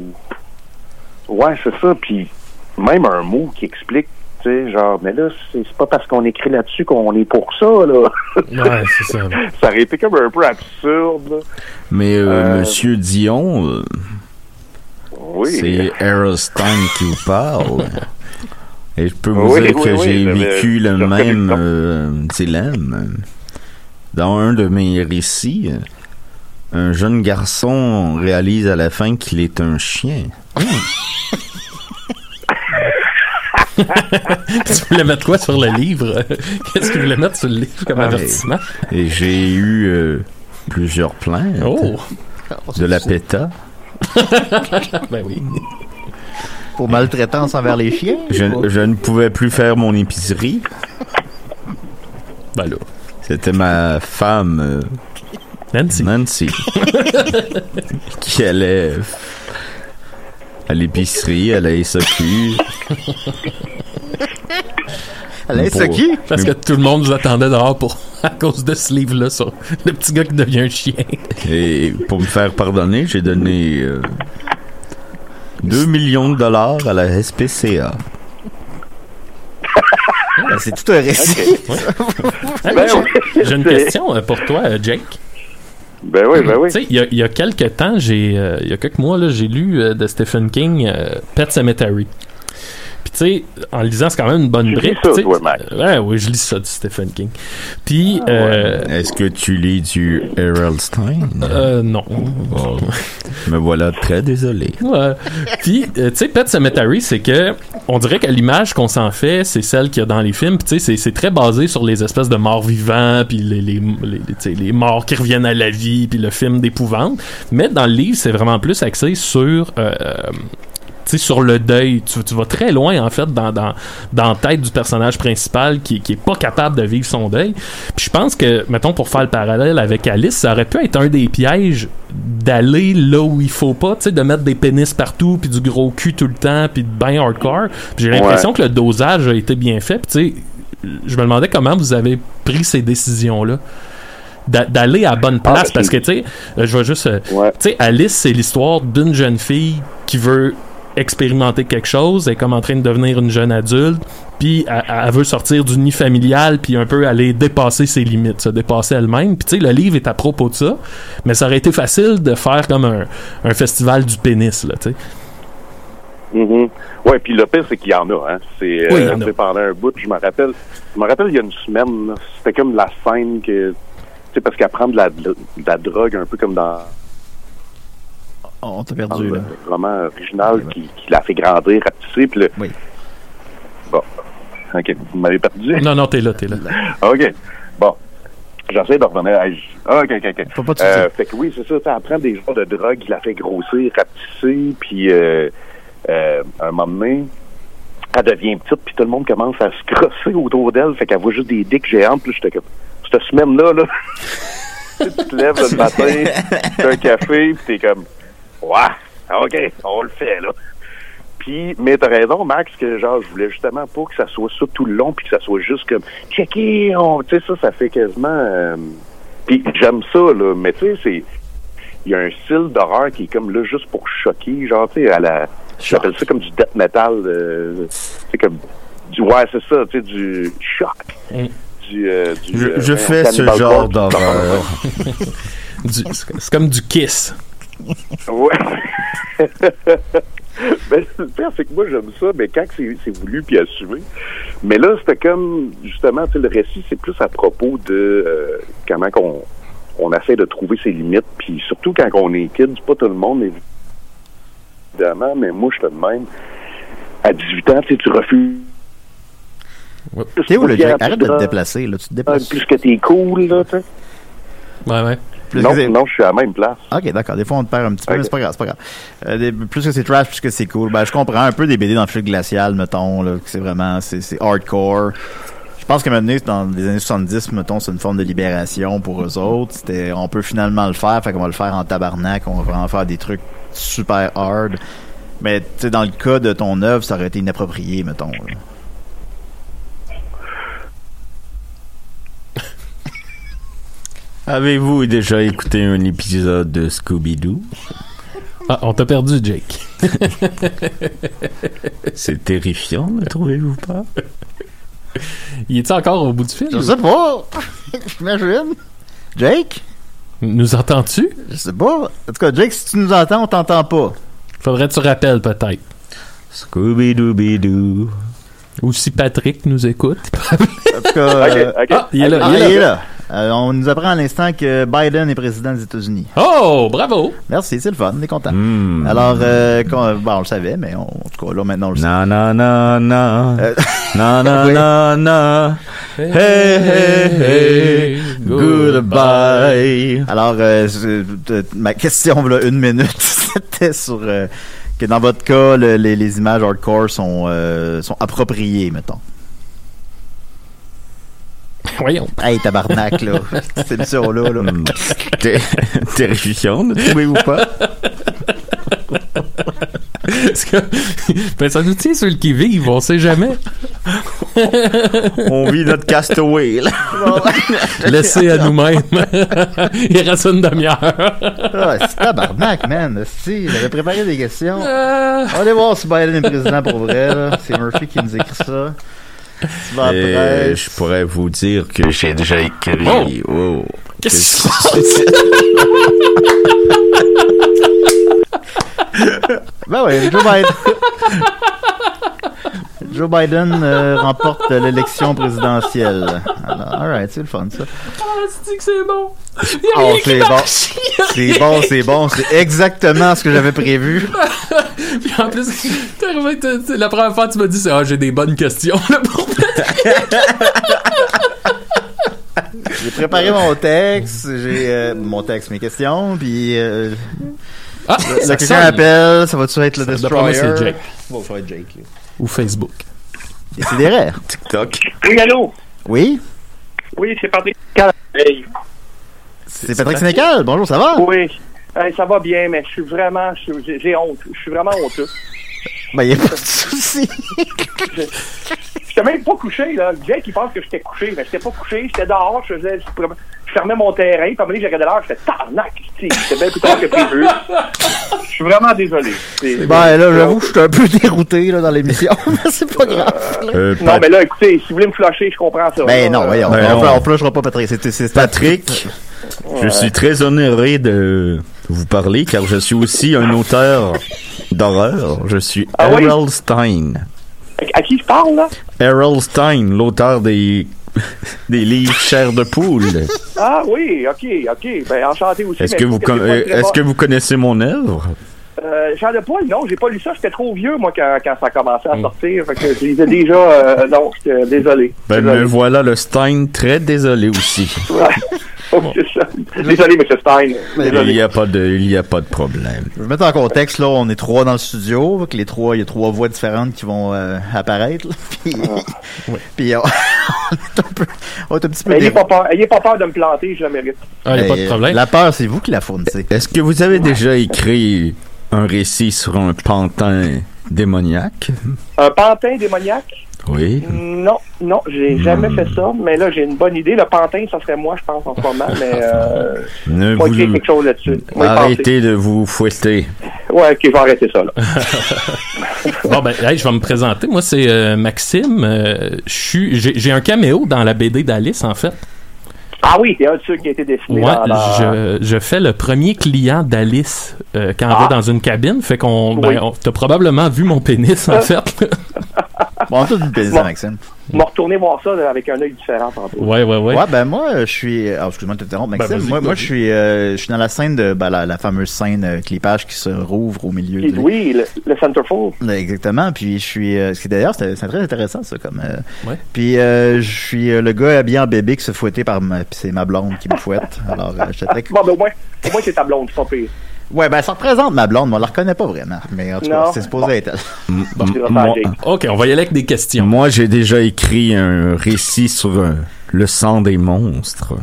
Ouais, c'est ça. Puis même un mot qui explique, tu sais, genre, mais là, c'est pas parce qu'on écrit là-dessus qu'on est pour ça, là. Ouais, c'est ça. [LAUGHS] ça aurait été comme un peu absurde, là. Mais euh, Euh, Monsieur Dion, euh, Oui. c'est qui vous parle. Et je peux vous Oui, dire oui, que oui, j'ai vécu le même euh, dilemme. Dans un de mes récits, un jeune garçon réalise à la fin qu'il est un chien. [LAUGHS] [LAUGHS] tu voulais mettre quoi sur le livre? [LAUGHS] Qu'est-ce que tu voulais mettre sur le livre comme Ouais. avertissement? Et j'ai eu euh, plusieurs plaintes. Oh! De la PETA. [LAUGHS] ben oui. Pour maltraitance envers les chiens? Je, je ne pouvais plus faire mon épicerie. Ben là. C'était ma femme. euh, Nancy. Nancy. qui allait à l'épicerie, à la SAQ. À la SAQ? Parce que tout le monde vous attendait dehors pour, [LAUGHS] à cause de ce livre-là sur le petit gars qui devient un chien. Et pour me faire pardonner, j'ai donné euh, 2 millions de dollars à la SPCA. Ben, c'est tout un récit. [LAUGHS] Ben. J'ai une question euh, pour toi, euh, Jake. Ben oui, ben oui. Tu sais, il y a, y quelques temps, j'ai, euh, il y a quelques mois, là, j'ai lu euh, de Stephen King euh, Pet Cemetery. Puis tu sais, en le lisant, c'est quand même une bonne Tu lis brique. ça, tu? Ouais, oui, je lis ça du Stephen King. Puis, Ah, euh, Est-ce que tu lis du Harold Stein? euh, non. Oh, me voilà très désolé. Ouais. Puis, euh, tu sais, Pet Cemetery, c'est que on dirait que l'image qu'on s'en fait, c'est celle qu'il y a dans les films. Puis, tu sais, c'est- c'est très basé sur les espèces de morts vivants, puis les, les, les, les morts qui reviennent à la vie, puis le film d'épouvante. Mais dans le livre, c'est vraiment plus axé sur... sur le deuil, tu, tu vas très loin en fait dans, dans, dans la tête du personnage principal qui, qui est pas capable de vivre son deuil. Puis je pense que, mettons, pour faire le parallèle avec Alice, ça aurait pu être un des pièges d'aller là où il faut pas, tu sais, de mettre des pénis partout, puis du gros cul tout le temps, puis de bien hardcore. J'ai l'impression Ouais. que le dosage a été bien fait. Puis tu sais, je me demandais comment vous avez pris ces décisions-là d'a- d'aller à la bonne place Ah, parce que tu sais euh, je vais juste euh, Ouais. tu sais Alice c'est l'histoire d'une jeune fille qui veut expérimenter quelque chose elle est comme en train de devenir une jeune adulte puis elle, elle veut sortir du nid familial puis un peu aller dépasser ses limites se dépasser elle-même puis tu sais le livre est à propos de ça mais ça aurait été facile de faire comme un, un festival du pénis là tu sais Mhm. Ouais, puis le pire, c'est qu'il y en a, hein. C'est, Oui, il y euh, pendant un bout, je me rappelle, je me rappelle il y a une semaine, c'était comme la scène que, tu sais, parce qu'elle prend de la, de la drogue un peu comme dans, On t'a perdu, là. roman original qui, qui la fait grandir, rapetisser, puis le... Oui. Bon. OK, vous m'avez perdu? non non t'es là t'es là [LAUGHS] OK. Bon. J'essaie de revenir à... Ah, OK, OK, OK. Faut pas te Euh, fait que oui, c'est ça. Prend des genres de drogue qui la fait grossir, rapetisser, puis euh, euh, un moment donné, elle devient petite, puis tout le monde commence à se crosser autour d'elle, fait qu'elle voit juste des dicks géantes, puis j'étais comme... Cette semaine-là, là, [LAUGHS] tu te lèves le matin, tu un café, puis t'es comme... Ouais, OK, on le fait, là. Puis, mais t'as raison, Max, que genre, je voulais justement pas que ça soit ça tout le long, puis que ça soit juste comme, checker, on, tu sais, ça, ça fait quasiment, euh, puis j'aime ça, là, mais tu sais, c'est, il y a un style d'horreur qui est comme là juste pour choquer, genre, tu sais, à la, j'appelle ça comme du death metal, euh, c'est comme, du, ouais, c'est ça, tu sais, du choc. Mm. Du, euh, du, Je, euh, je fais ce genre d'horreur. [LAUGHS] [LAUGHS] C'est comme du kiss Ouais. [LAUGHS] ben, le pire, c'est que moi, j'aime ça, mais quand c'est c'est voulu puis assumé. Mais là, c'était comme, justement, tu sais, le récit, c'est plus à propos de euh, comment qu'on on essaie de trouver ses limites, puis surtout quand on est kid, c'est pas tout le monde, évidemment, mais moi, je te même. À 18 ans, tu sais, tu refuses. T'es où, le? Arrête de te déplacer, là. Tu te déplaces. Plus que t'es cool, là, tu sais. ouais ouais Plus Non, non, je suis à la même place. Ok, d'accord. Des fois, on te perd un petit peu, mais c'est pas grave, c'est pas grave. Euh, des- plus que c'est trash, plus que c'est cool. Ben, je comprends un peu des BD dans le flux glacial, mettons, là, que c'est vraiment, c'est, hardcore. Je pense que maintenant, dans les années 70, mettons, c'est une forme de libération pour eux autres. C'était, on peut finalement le faire, fait qu'on va le faire en tabarnak, on va vraiment faire des trucs super hard. Mais, tu sais, dans le cas de ton œuvre, ça aurait été inapproprié, mettons. là. Avez-vous déjà écouté un épisode de Scooby-Doo? Ah, on t'a perdu, Jake. [LAUGHS] C'est terrifiant, ne trouvez-vous pas? Il est encore au bout du fil? Je sais pas! [LAUGHS] J'imagine. Jake? Nous entends-tu? Je sais pas. En tout cas, Jake, si tu nous entends, on t'entend pas. Faudrait que tu rappelles, peut-être. Scooby-Doo-Bidoo. Ou si Patrick nous écoute. En tout cas. Ah, il est là, ah, il est là. Euh, on nous apprend à l'instant que Biden est président des États-Unis. Oh, bravo! Merci, c'est le fun, on est content. Hmm. Alors, euh, quand- bon, on le savait, mais on- en tout cas, là, maintenant, on le sait. Na na na na. Euh, [LAUGHS] Na na [LAUGHS] Oui. na na. Hey hey hey. Goodbye. Alors, euh, euh, ma question, là, une minute, [LAUGHS] c'était sur euh, que dans votre cas, le- les, les images hardcore sont, euh, sont appropriées, mettons. Voyons. Hey, tabarnak, là. [LAUGHS] C'est ça, là, là. Hmm. Terrifiant, ne trouvez-vous pas? Parce que, ben, ça nous tient sur le qui-vive, on sait jamais. On vit notre castaway, là. [LAUGHS] Laissez à nous-mêmes. [LAUGHS] Il reste une demi-heure. Ah, c'est tabarnak, man. Si, j'avais préparé des questions. Euh, Allez voir si Biden est président pour vrai, là. C'est Murphy qui nous écrit ça. Tu Et je pourrais vous dire que j'ai déjà écrit. Oh. Qu'est-ce [LAUGHS] Ben oui, Joe Biden. [LAUGHS] Joe Biden euh, remporte l'élection présidentielle. Alors, alright, c'est le fun, ça. Ah, c'est que c'est bon? Oh, c'est bon. C'est bon, c'est bon. C'est exactement ce que j'avais prévu. [LAUGHS] Puis en plus, t'es arrivé, la première fois, tu m'as dit, c'est, ah, j'ai des bonnes questions, là, pour J'ai préparé mon texte, j'ai euh, mon texte, mes questions, puis euh, Ah, là, ça quelqu'un sonne. appelle, ça va-tu être le Ça, Destroyer? c'est Jake. Bon, ça va être Jake. Ou Facebook. Décidérez. TikTok. Oui, allô? Oui, Oui, c'est Patrick. Hey. c'est Patrick Sénécal. Bonjour, ça va? Oui. Hey, ça va bien, mais je suis vraiment, j'ai honte. Je suis vraiment honteux. Ben, y a pas de souci. J'étais même pas couché, là. Jake, il pense que j'étais couché, mais j'étais pas couché. J'étais dehors, je faisais, je, fermais mon terrain, puis à un moment donné, j'ai regardé l'heure, j'étais tarnac, c'était bien plus tard que prévu. Je suis vraiment désolé. Ben, là, j'avoue que je suis un peu [LAUGHS] dérouté, là, dans l'émission, [LAUGHS] mais c'est pas grave. Euh, Non, mais là, écoutez, si vous voulez me flasher, je comprends ça. Ben, non, voyons. Ben, on, non. on flushera pas Patrick. C'est, Patrick, je suis très honoré de vous parler car je suis aussi un auteur d'horreur. Je suis Ah oui? Errol Stein. À, qui je parle, là? Errol Stein, l'auteur des des livres Chair de poule. Ah oui, ok, ok. Ben, enchanté aussi. Est-ce que vous con- euh, est-ce que vous connaissez mon œuvre? Euh, Jean de Paul, non, j'ai pas lu ça. J'étais trop vieux, moi, quand, quand ça a commencé à sortir. Fait que je lisais déjà. euh, non, j'étais désolé. Ben Désolé. me voilà le Stein très désolé aussi. Ouais. Oh, c'est ça. Désolé, M. Stein. Il Désolé. y a pas de il y a pas de problème. Je vais mettre en contexte, là, on est trois dans le studio, que les trois, il y a trois voix différentes qui vont euh, apparaître, là. [LAUGHS] Puis, puis on, [LAUGHS] on est un peu, on est un petit peu Ayez pas peur, ayez pas peur de me planter, je le mérite. Ah, y a pas de problème. La peur, c'est vous qui la fournissez. Est-ce que vous avez déjà écrit un récit sur un pantin démoniaque? Un pantin démoniaque? Oui. Non, non, j'ai jamais fait ça, mais là, j'ai une bonne idée. Le pantin, ça serait moi, je pense, en ce moment, [LAUGHS] mais euh, Ne on va vous écrire quelque chose là-dessus. On y arrêtez de vous fouetter. Ouais, ok, je vais arrêter ça, là. [LAUGHS] Bon, ben, hey, je vais me présenter. Moi, c'est euh, Maxime. Euh, je suis, j'ai, un caméo dans la BD d'Alice, en fait. Ah oui, c'est un de ceux qui a été dessiné Ouais, je, je fais le premier client d'Alice euh, quand on Ah. va dans une cabine. Fait qu'on, ben, Oui. on- t'as probablement vu mon pénis, en [LAUGHS] fait. Bon, tout une plaisir, Bon. Maxime. Je vais retourner voir ça avec un œil différent tantôt. ouais, ouais, ouais. Ouais, ben moi, je suis. Ah, excuse-moi de t'interrompre, Maxime. Ben, vas-y, moi, moi, je suis, euh, je suis dans la scène de ben, la, la fameuse scène euh, clipage qui se rouvre au milieu. Et de- oui, le, le centerfold. Exactement. Puis je suis. Euh, ce qui d'ailleurs, c'est c'est très intéressant ça. Comme. euh, Ouais. Puis euh, je suis euh, le gars habillé en bébé qui se fouettait par ma. Puis c'est ma blonde qui me fouette. Alors, euh, j'étais [LAUGHS] très. Bon, ben au moins, au moins c'est ta blonde, c'est pas pire. Ouais, ben ça représente ma blonde, mais on la reconnaît pas vraiment. Mais en tout cas, c'est supposé être elle. [LAUGHS] Ok, on va y aller avec des questions. Moi, j'ai déjà écrit un récit sur euh, le sang des monstres.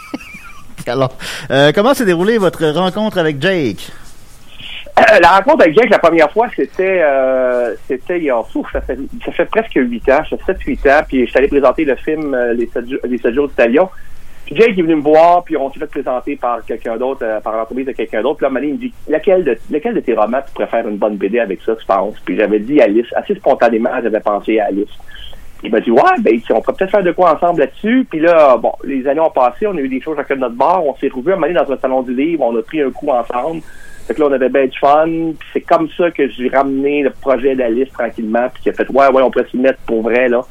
[LAUGHS] Alors, euh, comment s'est déroulée votre rencontre avec Jake? Euh, la rencontre avec Jake, la première fois, c'était euh, c'était il y a ça fait, ça fait presque huit ans, ça fait 7-8 ans, puis je suis allé présenter le film euh, Les 7 jours, Les jours d'Italion. Puis Jake est venu me voir, puis on s'est fait présenter par quelqu'un d'autre, euh, par l'entreprise de quelqu'un d'autre. Puis là, à donné, il me dit lequel de, lequel de tes romans tu préfères une bonne BD avec ça, tu penses? Puis j'avais dit Alice. Assez spontanément, j'avais pensé à Alice. Il m'a dit ouais, ben on pourrait peut-être faire de quoi ensemble là-dessus. Puis là, bon, les années ont passé, on a eu des choses chacun de notre bar, on s'est revu moment donné dans un salon du livre, on a pris un coup ensemble. Fait que là, on avait bien du fun. Puis c'est comme ça que j'ai ramené le projet d'Alice tranquillement, puis qui a fait ouais, ouais, on pourrait s'y mettre pour vrai là.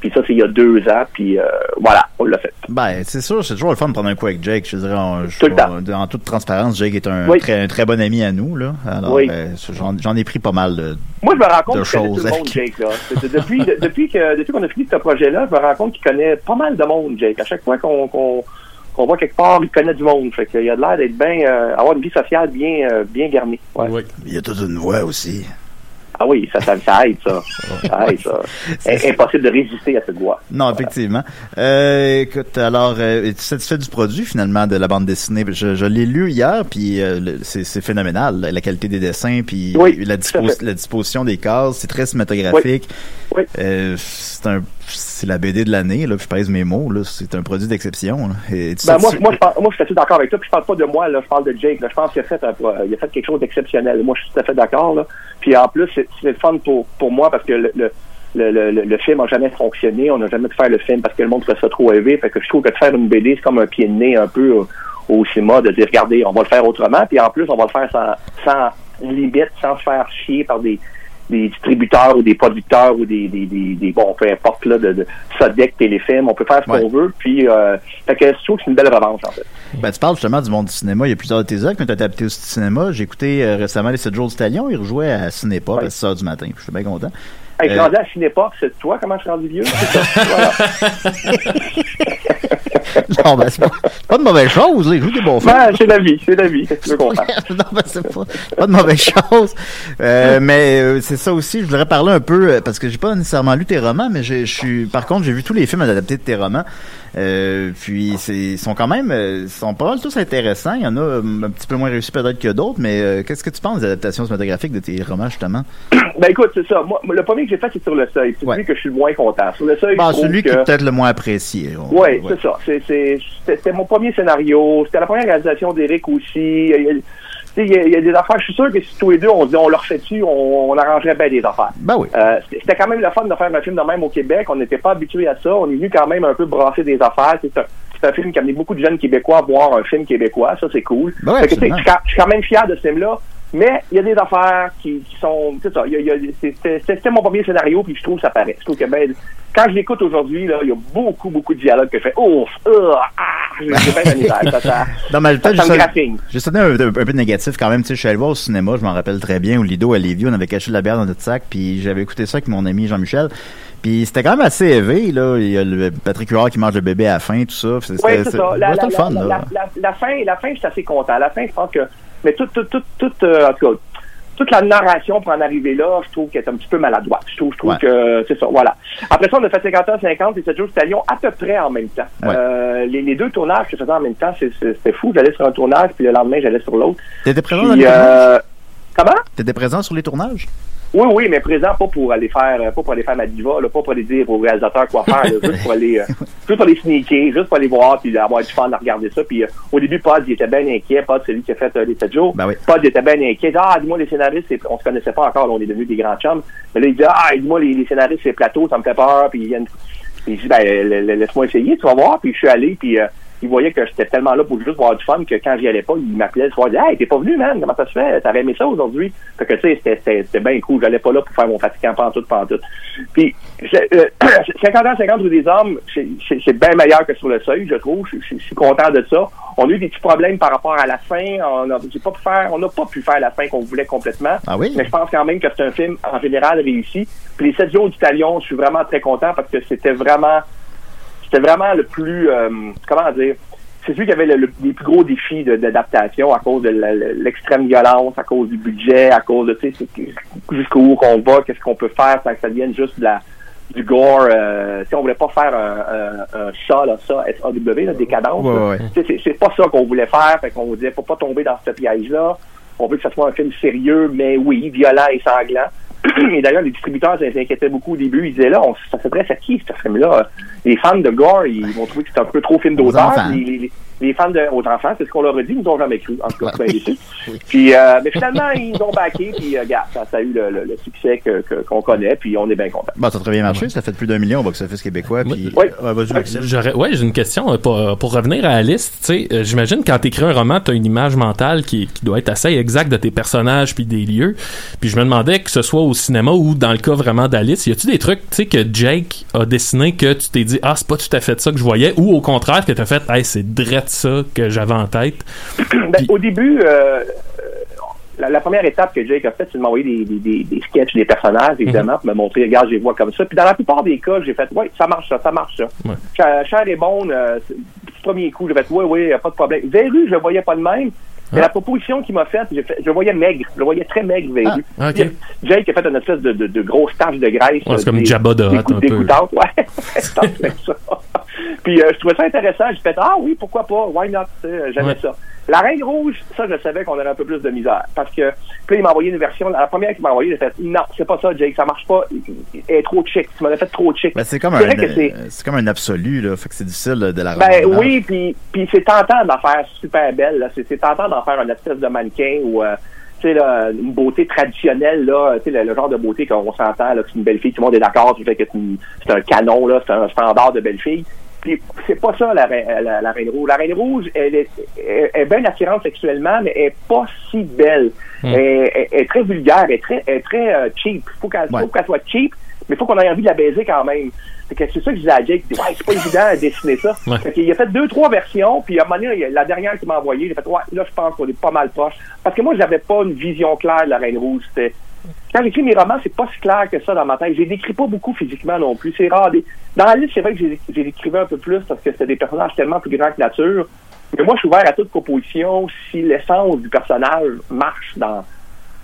Puis ça, c'est il y a deux ans, puis euh, voilà, on l'a fait. Ben, c'est sûr, c'est toujours le fun de prendre un coup avec Jake. Je dirais, on- je- Tout le temps. en toute transparence, Jake est un, Oui. très, un très bon ami à nous. Là. Alors, Oui. euh, j'en, j'en ai pris pas mal de. Moi, je me rends compte connaît tout le monde, avec- Jake. Là. Depuis, de- depuis, que, depuis qu'on a fini ce projet-là, je me rends compte qu'il connaît pas mal de monde, Jake. À chaque fois qu'on qu'on qu'on va quelque part, il connaît du monde. Fait qu'il a l'air d'être bien, euh, avoir une vie sociale bien, euh, bien garnie. Ouais. Il y a toute une voix aussi. Ah oui, ça, ça, ça aide, ça. [LAUGHS] Ça aide, ça. C'est- Impossible de résister à cette voix. Non, effectivement. Euh, écoute, alors, euh, es-tu satisfait du produit finalement de la bande dessinée? Je, je l'ai lu hier, puis euh, c'est, phénoménal, la qualité des dessins, puis la, dispos- fait. la disposition des cases, c'est très cinématographique. Euh, c'est un, c'est la BD de l'année, là. puis Je pèse mes mots, là. C'est un produit d'exception. Ben, moi, moi, je pense, moi, je suis d'accord avec toi. Puis je parle pas de moi, là. Je parle de Jake. Là. Je pense qu'il a fait, un- il a fait quelque chose d'exceptionnel. Moi, je suis tout à fait d'accord, là. Puis en plus, c'est le fun pour, pour moi parce que le, le, le, le, film a jamais fonctionné. On n'a jamais pu faire le film parce que le monde trouvait ça trop élevé. Fait que je trouve que de faire une BD, c'est comme un pied de nez un peu au, au cinéma, de dire, regardez, on va le faire autrement. Puis en plus, on va le faire sans, sans limite, sans se faire chier par des, des distributeurs ou des producteurs ou des, des, des, des- bon, peu importe, là, de, de Sodec, Téléfilm. On peut faire ce qu'on veut. Puis, euh, fait que je trouve que c'est une belle revanche, en fait. Ben, tu parles justement du monde du cinéma. Il y a plusieurs de tes œuvres qui ont été adaptées au cinéma. J'ai écouté euh, récemment Les 7 jours du Talion. Il rejouait à Cinépop à 6 heures du matin. Je suis bien content. Hey, Euh, rendu à Cinépop, c'est toi comment je suis rendu vieux? [LAUGHS] Non, ben, c'est pas, pas de mauvaise chose, là. Il joue des bons films. Ben, c'est la vie, c'est la vie. [LAUGHS] Non, ben, c'est pas, pas de mauvaise chose. Euh, mais euh, c'est ça aussi. Je voudrais parler un peu euh, parce que j'ai pas nécessairement lu tes romans, mais je suis. Par contre, j'ai vu tous les films adaptés de tes romans. Euh, puis c'est ils sont quand même euh, ils sont pas mal tous intéressants. Il y en a euh, un petit peu moins réussis peut-être que d'autres, mais euh, qu'est-ce que tu penses des adaptations cinématographiques de tes romans justement? [COUGHS] Ben écoute, c'est ça. Moi, le premier que j'ai fait, c'est sur le seuil. C'est celui que je suis le moins content. Sur le seuil, je trouve celui que... qui est peut-être le moins apprécié. Oui, ouais. c'est ça. C'est, c'est, c'était mon premier scénario. C'était la première réalisation d'Éric aussi. Il y a- y, des affaires. Je suis sûr que si tous les deux, on on leur fait dessus, on, on arrangerait bien des affaires. Ben oui. Euh, c'était quand même le fun de faire un film de même au Québec. On n'était pas habitué à ça. On est venu quand même un peu brasser des affaires. C'est un, c'est un film qui a amené beaucoup de jeunes Québécois à voir un film québécois. Ça, c'est cool. Ben ouais, Fait que, je suis quand même fier de ce film-là. Mais il y a des affaires qui, qui sont. C'est ça. C'était mon premier scénario, puis je trouve que ça paraît. Je trouve que ben, quand je l'écoute aujourd'hui, là, il y a beaucoup, beaucoup de dialogues que je fais Ouf! Ah! ah, J'ai bien. Ça, ça, [LAUGHS] Non, mais. J'ai sonné un, un- peu de négatif quand même. Tu sais, je suis allé voir au cinéma, je m'en rappelle très bien, au Lido à Lévis, on avait caché de la bière dans notre sac, puis j'avais écouté ça avec mon ami Jean-Michel. Puis c'était quand même assez élevé, là. Il y a le Patrick Huard qui mange le bébé à la fin, tout ça. C'était Oui, c'est ça. La, ouais, la, le fun, là. la fin, la fin, je suis assez content. La fin, je pense que. Mais euh, en tout cas, toute la narration pour en arriver là, je trouve qu'elle est un petit peu maladroite. Je trouve, je trouve Ouais. que c'est ça. Voilà. Après ça, on a fait 50 ans, 50 et 7 jours Stallion à peu près en même temps. Ouais. Euh, les, les deux tournages que je faisais en même temps, c'était fou. J'allais sur un tournage, puis le lendemain, j'allais sur l'autre. T'étais présent Puis, dans les euh, tournages? Comment? T'étais présent sur les tournages? Oui, oui, mais présent pas pour aller faire, euh, pas pour aller faire ma diva, là, pas pour aller dire au réalisateur quoi faire, là, [LAUGHS] juste pour aller, euh, juste pour aller sneaker, juste pour aller voir, puis avoir du fun à regarder ça. Puis euh, au début, Pod, il était bien inquiet. Pod, c'est lui qui a fait euh, les 7 jours. Ben oui. Pod, il était bien inquiet. Ah, dis-moi les scénaristes, on se connaissait pas encore, là, on est devenus des grands chums. Mais là, il dit, ah, dis-moi les, les scénaristes, c'est plateau, ça me fait peur. Puis il y a une- puis il dit, ben, laisse-moi essayer, tu vas voir. Puis je suis allé, puis il voyait que j'étais tellement là pour juste voir du fun que quand j'y allais pas, il m'appelait le soir, il disait, hey, t'es pas venu, man, comment ça se fait? T'avais aimé ça aujourd'hui? Fait que, tu sais, c'était- bien cool. J'allais pas là pour faire mon fatigant pantoute, pantoute. Puis, je- euh, [CLEARS THROAT] 50 ans, 50 rue des hommes, c'est- c'est c'est bien meilleur que sur le seuil, je trouve. Je, je- je suis content de ça. On a eu des petits problèmes par rapport à la fin. On a, j'ai pas pu faire, on n'a pas pu faire la fin qu'on voulait complètement. Ah oui? Mais je pense quand même que c'est un film, en général, réussi. Puis les 7 jours du Talion, je suis vraiment très content parce que c'était vraiment, c'était vraiment le plus, euh, comment dire, c'est celui qui avait le- le- les plus gros défis d'adaptation à cause de l'extrême violence, à cause du budget, à cause de, tu sais, jusqu'où qu'on va, qu'est-ce qu'on peut faire sans que ça devienne juste de la, du gore. Euh, si on voulait pas faire un, un, un ça, là, ça, S-A-W, décadence. Ouais, ouais. C'est pas ça qu'on voulait faire, fait qu'on disait, faut pas tomber dans ce piège-là. On veut que ce soit un film sérieux, mais oui, violent et sanglant. [CLEARS THROAT] Et d'ailleurs, les distributeurs s'inquiétaient beaucoup au début. Ils disaient là, on, ça s'adresse à qui ce film-là? Les fans de gore, ils vont trouver que c'est un peu trop film d'auteur. enfants. Les, les- les fans de, aux enfants, c'est ce qu'on leur a dit, ils nous ont jamais cru. En tout cas, je suis bien déçu. Puis, euh, mais finalement, ils nous ont baqué, puis euh, regarde, ça, ça a eu le, le- le succès que- que- qu'on connaît, puis on est bien content. Bon, ça a très bien marché. Ça a fait plus d'un million au box-office québécois. Puis... Oui. Ouais, j'ai une question euh, pour, pour revenir à la liste. Tu sais, euh, j'imagine quand t'écris un roman, t'as une image mentale qui, qui doit être assez exacte de tes personnages puis des lieux. Puis je me demandais que ce soit au cinéma ou dans le cas vraiment d'Alice, y a-tu des trucs, tu sais, que Jake a dessiné que tu t'es dit ah c'est pas tout à fait ça que je voyais, ou au contraire que t'as fait hey c'est drette ça que j'avais en tête. Ben, au début, euh, euh, la, la première étape que Jake a faite, c'est de m'envoyer des, des, des, sketchs des personnages, évidemment, pour me montrer, regarde, je les vois comme ça. Puis dans la plupart des cas, j'ai fait, ouais, ça marche ça, ça marche ça. Ouais. Cher, Cher et Bonne, euh, du premier coup, j'ai fait, ouais, ouais, y a pas de problème. Verru, je le voyais pas de même. Mais la proposition qu'il m'a faite, fait, je le voyais maigre. Je le voyais très maigre, Verru. Ah, ok. Puis, Jake a fait une espèce de, de, de grosse tache de graisse. Ouais, c'est comme Jabba coups un peu. dégoûtantes, ouais. [LAUGHS] Ça. Puis euh, je trouvais ça intéressant. J'ai fait ah oui, pourquoi pas, why not, j'aimais Ouais. ça. La Reine Rouge, ça je savais qu'on aurait un peu plus de misère. Parce que puis il m'a envoyé une version, la première qu'il m'a envoyé, j'ai fait non, c'est pas ça, Jake, ça marche pas, elle est trop chic, tu m'en as fait trop chic. Ben, c'est comme, un, c'est- euh, c'est comme un absolu, là. Fait que c'est difficile de, de la Ben oui, puis puis c'est tentant d'en faire super belle. là. C'est tentant d'en faire un espèce de mannequin ou euh, là, une beauté traditionnelle là, tu sais le, le genre de beauté qu'on s'entend là, que c'est une belle fille, tout le monde est d'accord, que c'est un canon là, c'est un standard de belle fille. Puis c'est pas ça la, reine- la, la reine rouge. La reine rouge, elle est, elle est bien attirante sexuellement, mais elle est pas si belle. Hmm. Elle, est très vulgaire, elle est très, elle est très euh, cheap. Faut qu'elle Ouais. faut qu'elle soit cheap, mais faut qu'on ait envie de la baiser quand même. C'est ça que je disais à Jake, ouais, c'est pas évident de dessiner ça. Ouais. Fait qu'il a fait deux, trois versions, puis à un moment donné, il la dernière qu'il m'a envoyée, j'ai fait, ouais, là, je pense qu'on est pas mal proche. Parce que moi, j'avais pas une vision claire de la Reine Rouge. C'était, quand j'écris mes romans, c'est pas si clair que ça dans ma tête. Je les décris pas beaucoup physiquement non plus. C'est rare. Dans la liste, c'est vrai que j'ai j'ai décrivé un peu plus parce que c'était des personnages tellement plus grands que nature. Mais moi, je suis ouvert à toute proposition si l'essence du personnage marche dans,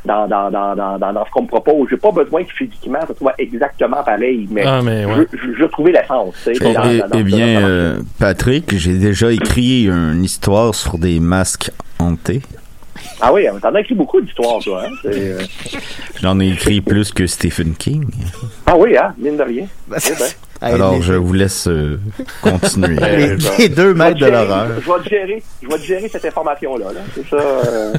dans, dans, dans, dans, dans, dans ce qu'on me propose. J'ai pas besoin que physiquement, ça soit exactement pareil, mais, Ah, mais ouais. je, je, je trouver l'essence. tu sais, Eh, bien, euh, Patrick, j'ai déjà écrit une histoire sur des masques hantés. Ah oui, t'en as écrit beaucoup d'histoires, toi. Hein? Euh, J'en ai écrit plus que Stephen King. Ah oui, hein, mine de rien. Ben, Eh ben. [LAUGHS] Alors, je vous laisse euh, continuer. [LAUGHS] les, je- les deux Je vais maîtres te de gérer- l'horreur. Je vais te gérer, je vais te gérer cette information-là. Là. C'est ça, euh,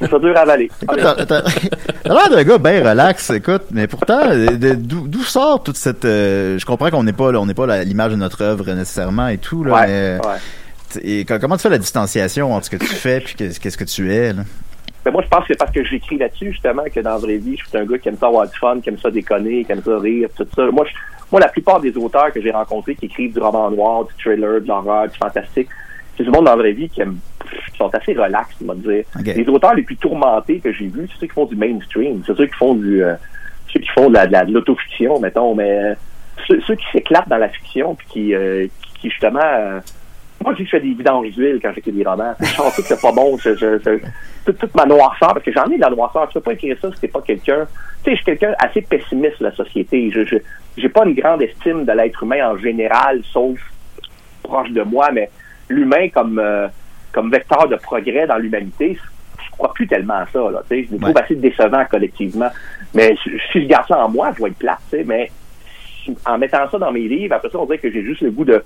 c'est ça dur à avaler. Écoute, T'as t'as- t'as l'air d'un gars bien relax, écoute, mais pourtant, euh, de- d'où d'où sort toute cette... euh, je comprends qu'on n'est pas, là, on n'est pas l'image de notre œuvre nécessairement et tout, là, Ouais, mais... ouais. Et co- comment tu fais la distanciation entre ce que tu fais puis qu'est- qu'est-ce que tu es, là? Mais moi, je pense que c'est parce que j'écris là-dessus, justement, que dans la vraie vie, je suis un gars qui aime ça avoir du fun, qui aime ça déconner, qui aime ça rire, tout ça. Moi, je- moi la plupart des auteurs que j'ai rencontrés qui écrivent du roman noir, du thriller, de l'horreur, du fantastique, c'est du monde dans la vraie vie qui, aime, qui sont assez relax, on va dire. Les auteurs les plus tourmentés que j'ai vus, c'est ceux qui font du mainstream. C'est ceux qui font du... euh, ceux qui font de la- de la- de l'autofiction, mettons, mais euh, ceux, ceux qui s'éclatent dans la fiction, puis qui, euh, qui, qui, justement... moi, je dis que je fais des vidanges d'huile quand j'écris des romans. Je sens que c'est pas bon. Je, je- je- toute, toute ma noirceur, parce que j'en ai de la noirceur. Tu peux pas écrire ça si t'es pas quelqu'un. Tu sais, je suis quelqu'un assez pessimiste de la société. Je, j'ai pas une grande estime de l'être humain en général, sauf proche de moi, mais l'humain comme euh, comme vecteur de progrès dans l'humanité, je crois plus tellement à ça. Là, tu sais. je me trouve Ouais. assez décevant collectivement. Mais si je garde ça en moi, je vais être plate, tu sais, mais en mettant ça dans mes livres, après ça, on dirait que j'ai juste le goût de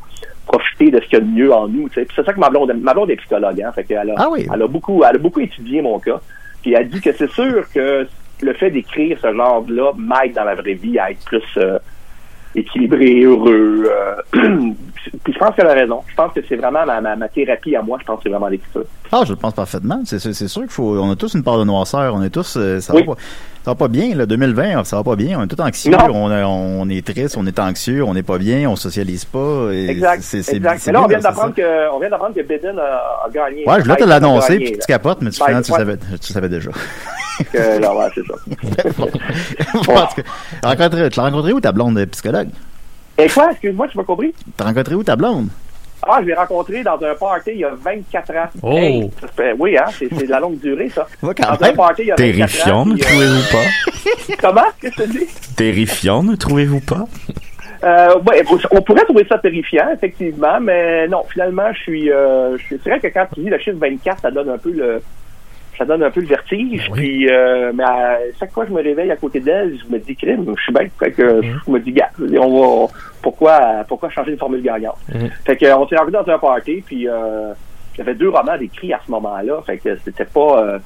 profiter de ce qu'il y a de mieux en nous. Puis c'est ça que ma blonde, ma blonde est psychologue, hein, fait qu'elle a, Ah oui. elle a beaucoup, elle a beaucoup étudié mon cas. Puis elle dit que c'est sûr que le fait d'écrire ce genre-là m'aide dans la vraie vie à être plus euh, équilibré, heureux. euh, [CLEARS THROAT] puis je pense qu'elle a raison. Je pense que c'est vraiment ma, ma, ma thérapie à moi. Je pense que c'est vraiment l'écriture. Ah, je le pense parfaitement. C'est c'est sûr qu'il faut... On a tous une part de noirceur. On est tous... euh, ça, Oui. va pas, ça va pas bien, là. 2020, ça va pas bien. On est tous anxieux. On, est triste, on est anxieux, on n'est pas bien, on socialise pas. et Exact. Mais là, on vient d'apprendre que, on vient d'apprendre que Biden a, a gagné. Ouais, je voulais te l'annoncer, puis tu capotes, mais tu, finalement, tu, savais, tu savais déjà. [LAUGHS] Que, là, ouais, c'est ça. [LAUGHS] Bon, [LAUGHS] tout rencontré- tu l'as rencontré où ta blonde psychologue? Et quoi? Excuse-moi, tu m'as compris? T'as rencontré où ta blonde? Ah, je l'ai rencontré dans un party il y a 24 ans. Oh. Hey, oui, hein, c'est c'est de la longue durée, ça. [LAUGHS] Ouais, quand dans un party il y a 24 Terrifiant, ne euh, trouvez-vous pas? [LAUGHS] Comment? Qu'est-ce que tu dis? Terrifiant, ne trouvez-vous pas? Euh, ouais, on pourrait trouver ça terrifiant, effectivement, mais non, finalement, je suis, euh, je suis, c'est vrai que quand tu dis le chiffre 24, ça donne un peu le, ça donne un peu le vertige, puis, euh, mais à chaque fois que je me réveille à côté d'elle, je me dis, crime, je suis bête, fait que je me dis, gars, on va, pourquoi, pourquoi changer une formule gagnante? Fait que, on s'est rencontrés dans un party, puis, euh, j'avais deux romans d'écrits à ce moment-là, fait que c'était pas, euh,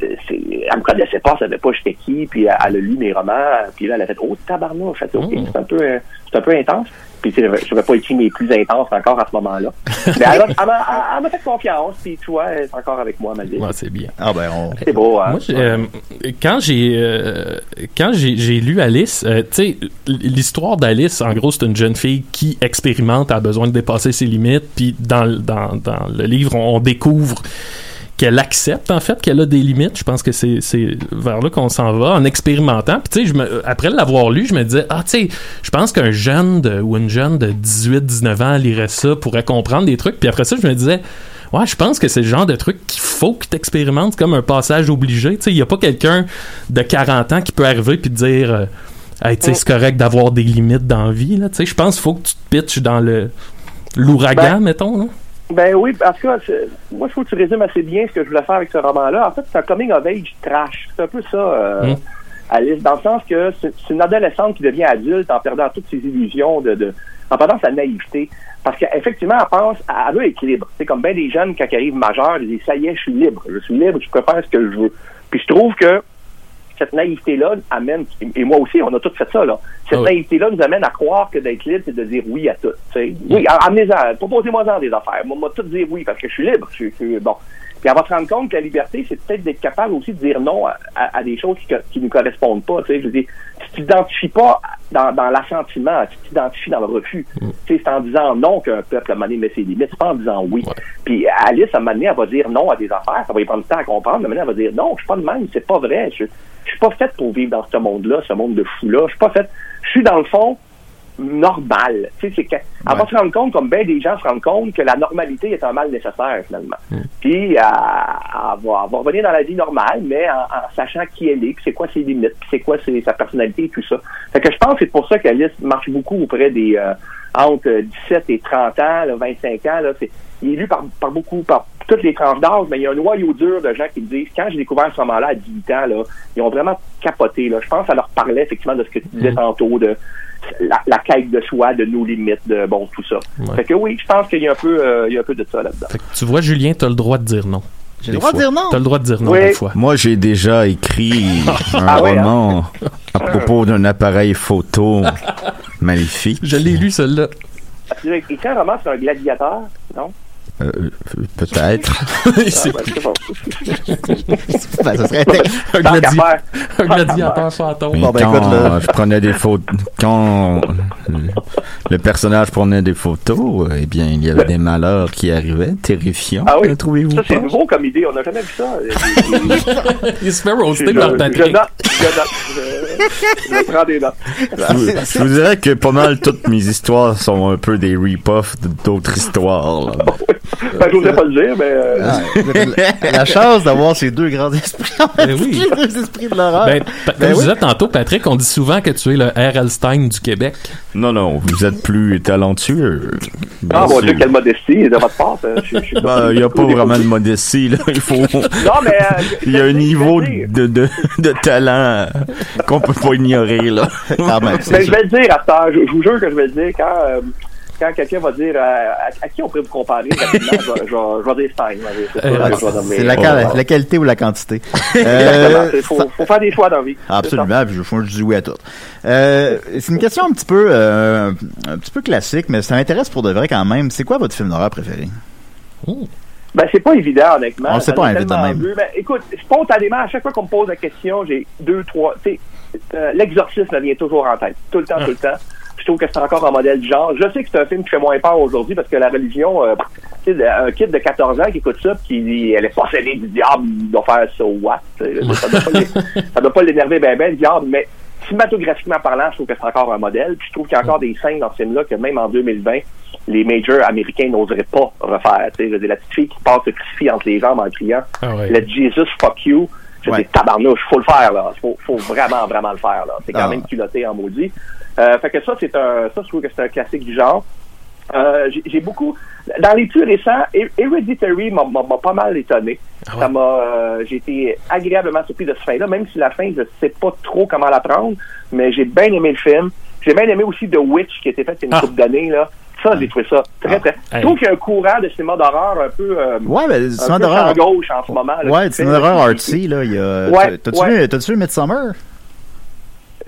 elle me connaissait pas, elle savait pas j'étais qui, puis elle, elle a lu mes romans, puis là, elle a fait, oh, tabarnouche, fait, ok, c'est un peu, euh, c'est un peu intense. Puis, tu sais, j'avais- j'avais pas écrit mes plus intenses encore à ce moment-là. [LAUGHS] Mais elle, m'a fait confiance, puis tu vois, elle est encore avec moi, ma vie. Ouais, c'est bien. Ah ben, on... C'est beau, hein? Moi, euh, quand j'ai euh, quand j'ai j'ai lu Alice, euh, tu sais, l'histoire d'Alice, en gros, c'est une jeune fille qui expérimente, a besoin de dépasser ses limites, puis dans, le- dans, dans le livre, on, on découvre qu'elle accepte en fait qu'elle a des limites. Je pense que c'est vers là qu'on s'en va en expérimentant. Puis tu sais, après l'avoir lu, je me disais ah tu sais, je pense qu'un jeune de, ou une jeune de 18-19 ans lirait ça pourrait comprendre des trucs. Puis après ça, je me disais Ouais, je pense que c'est le genre de truc qu'il faut que tu expérimentes comme un passage obligé. Tu sais, il n'y a pas quelqu'un de 40 ans qui peut arriver puis te dire euh, Hey, tu sais, c'est correct d'avoir des limites dans la vie. là. Tu sais, je pense qu'il faut que tu te pitches dans le l'ouragan, Ben, mettons. Là. Ben oui, en tout cas, c'est- moi, je trouve que tu résumes assez bien ce que je voulais faire avec ce roman-là. En fait, c'est un coming of age trash. C'est un peu ça, euh, Mm. Alice, dans le sens que c'est une adolescente qui devient adulte en perdant toutes ses illusions, de, de en perdant sa naïveté. Parce qu'effectivement, elle pense, elle veut être libre. C'est comme bien des jeunes, quand ils arrivent majeurs, ils disent, ça y est, je suis libre. Je suis libre, je peux faire ce que je veux. Puis je trouve que cette naïveté-là amène, et moi aussi, on a tous fait ça, là. Cette Ah oui. naïveté-là nous amène à croire que d'être libre, c'est de dire oui à tout. Oui, amenez-en, proposez-moi-en des affaires. Moi, moi, tout dire oui parce que je suis libre. Je, bon. Puis elle va se rendre compte que la liberté, c'est peut-être d'être capable aussi de dire non à, à- à des choses qui, qui nous correspondent pas. Tu sais, je veux dire, tu t'identifies pas dans, dans l'assentiment, tu t'identifies dans le refus. Sais, c'est en disant non qu'un peuple a met ses limites, c'est pas en disant oui. Puis Alice, à un moment donné, elle va dire non à des affaires, ça va y prendre du temps à comprendre, mais maintenant, elle va dire non, je suis pas de même, c'est pas vrai. Je, je suis pas faite pour vivre dans ce monde-là, ce monde de fou-là. Je suis pas faite. Je suis dans le fond normal. Tu sais, c'est elle va se rendre compte, comme bien des gens se rendent compte, que la normalité est un mal nécessaire, finalement. Puis, elle, elle va, revenir dans la vie normale, mais en, en sachant qui elle est, puis c'est quoi ses limites, puis c'est quoi ses- sa personnalité et tout ça. Fait que je pense que c'est pour ça qu'Alice marche beaucoup auprès des, euh, entre 17 et 30 ans, là, 25 ans, là, c'est, il est lu par, par beaucoup, par toutes les tranches d'âge, mais il y a un noyau dur de gens qui me disent, quand j'ai découvert ce roman-là à 18 ans, là, ils ont vraiment capoté, là. Je pense que ça leur parlait, effectivement, de ce que tu disais tantôt, de la, la quête de soi, de nos limites, de, bon, tout ça. Ouais. Fait que oui, je pense qu'il y a un peu, euh, il y a un peu de ça là-dedans. Fait que tu vois, Julien, t'as le droit de dire non. J'ai le droit de dire non? T'as le droit de dire non Oui. des fois. Moi, j'ai déjà écrit [LAUGHS] un Ah ouais, roman [LAUGHS] à propos d'un appareil photo [LAUGHS] maléfique. Je l'ai lu, celle-là. Tu as écrit un roman sur un gladiateur, non? Euh, Peut-être. [LAUGHS] C'est Ah, [LAUGHS] ben, ça serait un, gladi- un gladiateur fantôme. Bon, ben, quand écoute, là- je prenais des photos, quand euh, le personnage prenait des photos, euh, eh bien, il y avait des malheurs qui arrivaient, terrifiants. Ah oui. trouvez-vous Ça, c'est pas? nouveau comme idée. On n'a jamais vu ça. [LAUGHS] Il se fait Je, roaster par je note, je. Je, je prends des notes. Je, vous- je vous dirais que pas mal toutes mes histoires sont un peu des rip-offs d'autres histoires. là. Ben, je n'oserais pas le dire, mais... euh, Ah, [LAUGHS] la, la chance d'avoir ces deux grands [LAUGHS] esprits en Ben oui. les deux esprits de l'horreur. Ben, comme Ben je oui. disais tantôt, Patrick, on dit souvent que tu es le R.L. Stein du Québec. Non, non, vous êtes plus talentueux. Ah, mon. Dieu, quelle modestie de votre part. hein. Ben, il n'y a pas vraiment de modestie, là. Il faut. [LAUGHS] Non, mais... euh, Il y a un niveau de, de, de talent qu'on peut pas ignorer, là. Quand même, c'est Ben, je vais le dire à je vous jure que je vais le dire quand... euh, quand quelqu'un va dire euh, à, à qui on pourrait vous comparer rapidement, je, vais- dire Stein. c'est Euh. C'est la, Voilà. la qualité ou la quantité. [LAUGHS] Exactement. Euh, Il faut, faut faire des choix dans la vie. Absolument, puis je dis oui à tout. Euh, c'est une question un petit peu euh, un petit peu classique, mais ça m'intéresse pour de vrai quand même. C'est quoi votre film d'horreur préféré? Ben, c'est pas évident, honnêtement. On sait pas. Ben, écoute, spontanément, à chaque fois qu'on me pose la question, j'ai deux, trois. Tu sais, euh, l'exorcisme me vient toujours en tête. Tout le temps, tout le temps. Je trouve que c'est encore un modèle du genre. Je sais que c'est un film qui fait moins peur aujourd'hui parce que la religion, euh, un kid de 14 ans qui écoute ça puis qui dit elle est possédée du diable, il doit faire ça what? Ça doit pas l'é- [LAUGHS] ça doit pas l'énerver ben ben le diable, mais cinématographiquement parlant, je trouve que c'est encore un modèle. Puis je trouve qu'il y a encore des scènes dans ce film-là que même en 2020, les majors américains n'oseraient pas refaire. Je veux dire, la petite fille qui passe le crucifix entre les jambes en criant Ah ouais. le Jesus fuck you. Je Ouais. dis tabarnouche, faut le faire là. Faut, faut vraiment, vraiment le faire là. C'est quand Ah. même culotté en maudit. Euh, fait que ça, c'est un, ça, je trouve que c'est un classique du genre. Euh, j'ai- beaucoup, dans les plus récents, Her- Hereditary m'a pas mal étonné. Ça m'a, euh, j'ai été agréablement surpris de ce fin-là, même si la fin, je sais pas trop comment la prendre, mais j'ai bien aimé le film. J'ai bien aimé aussi The Witch qui a été fait il y a une Ah. couple d'années là. Ça, j'ai trouvé ça très, très. Je trouve qu'il y a un courant de cinéma d'horreur un peu. euh, Ouais, un cinéma peu d'horreur. à gauche en ce moment. là, Ouais, cinéma d'horreur artsy, là. il y a- Ouais, T'as-tu ouais. vu, t'as-tu vu Midsummer?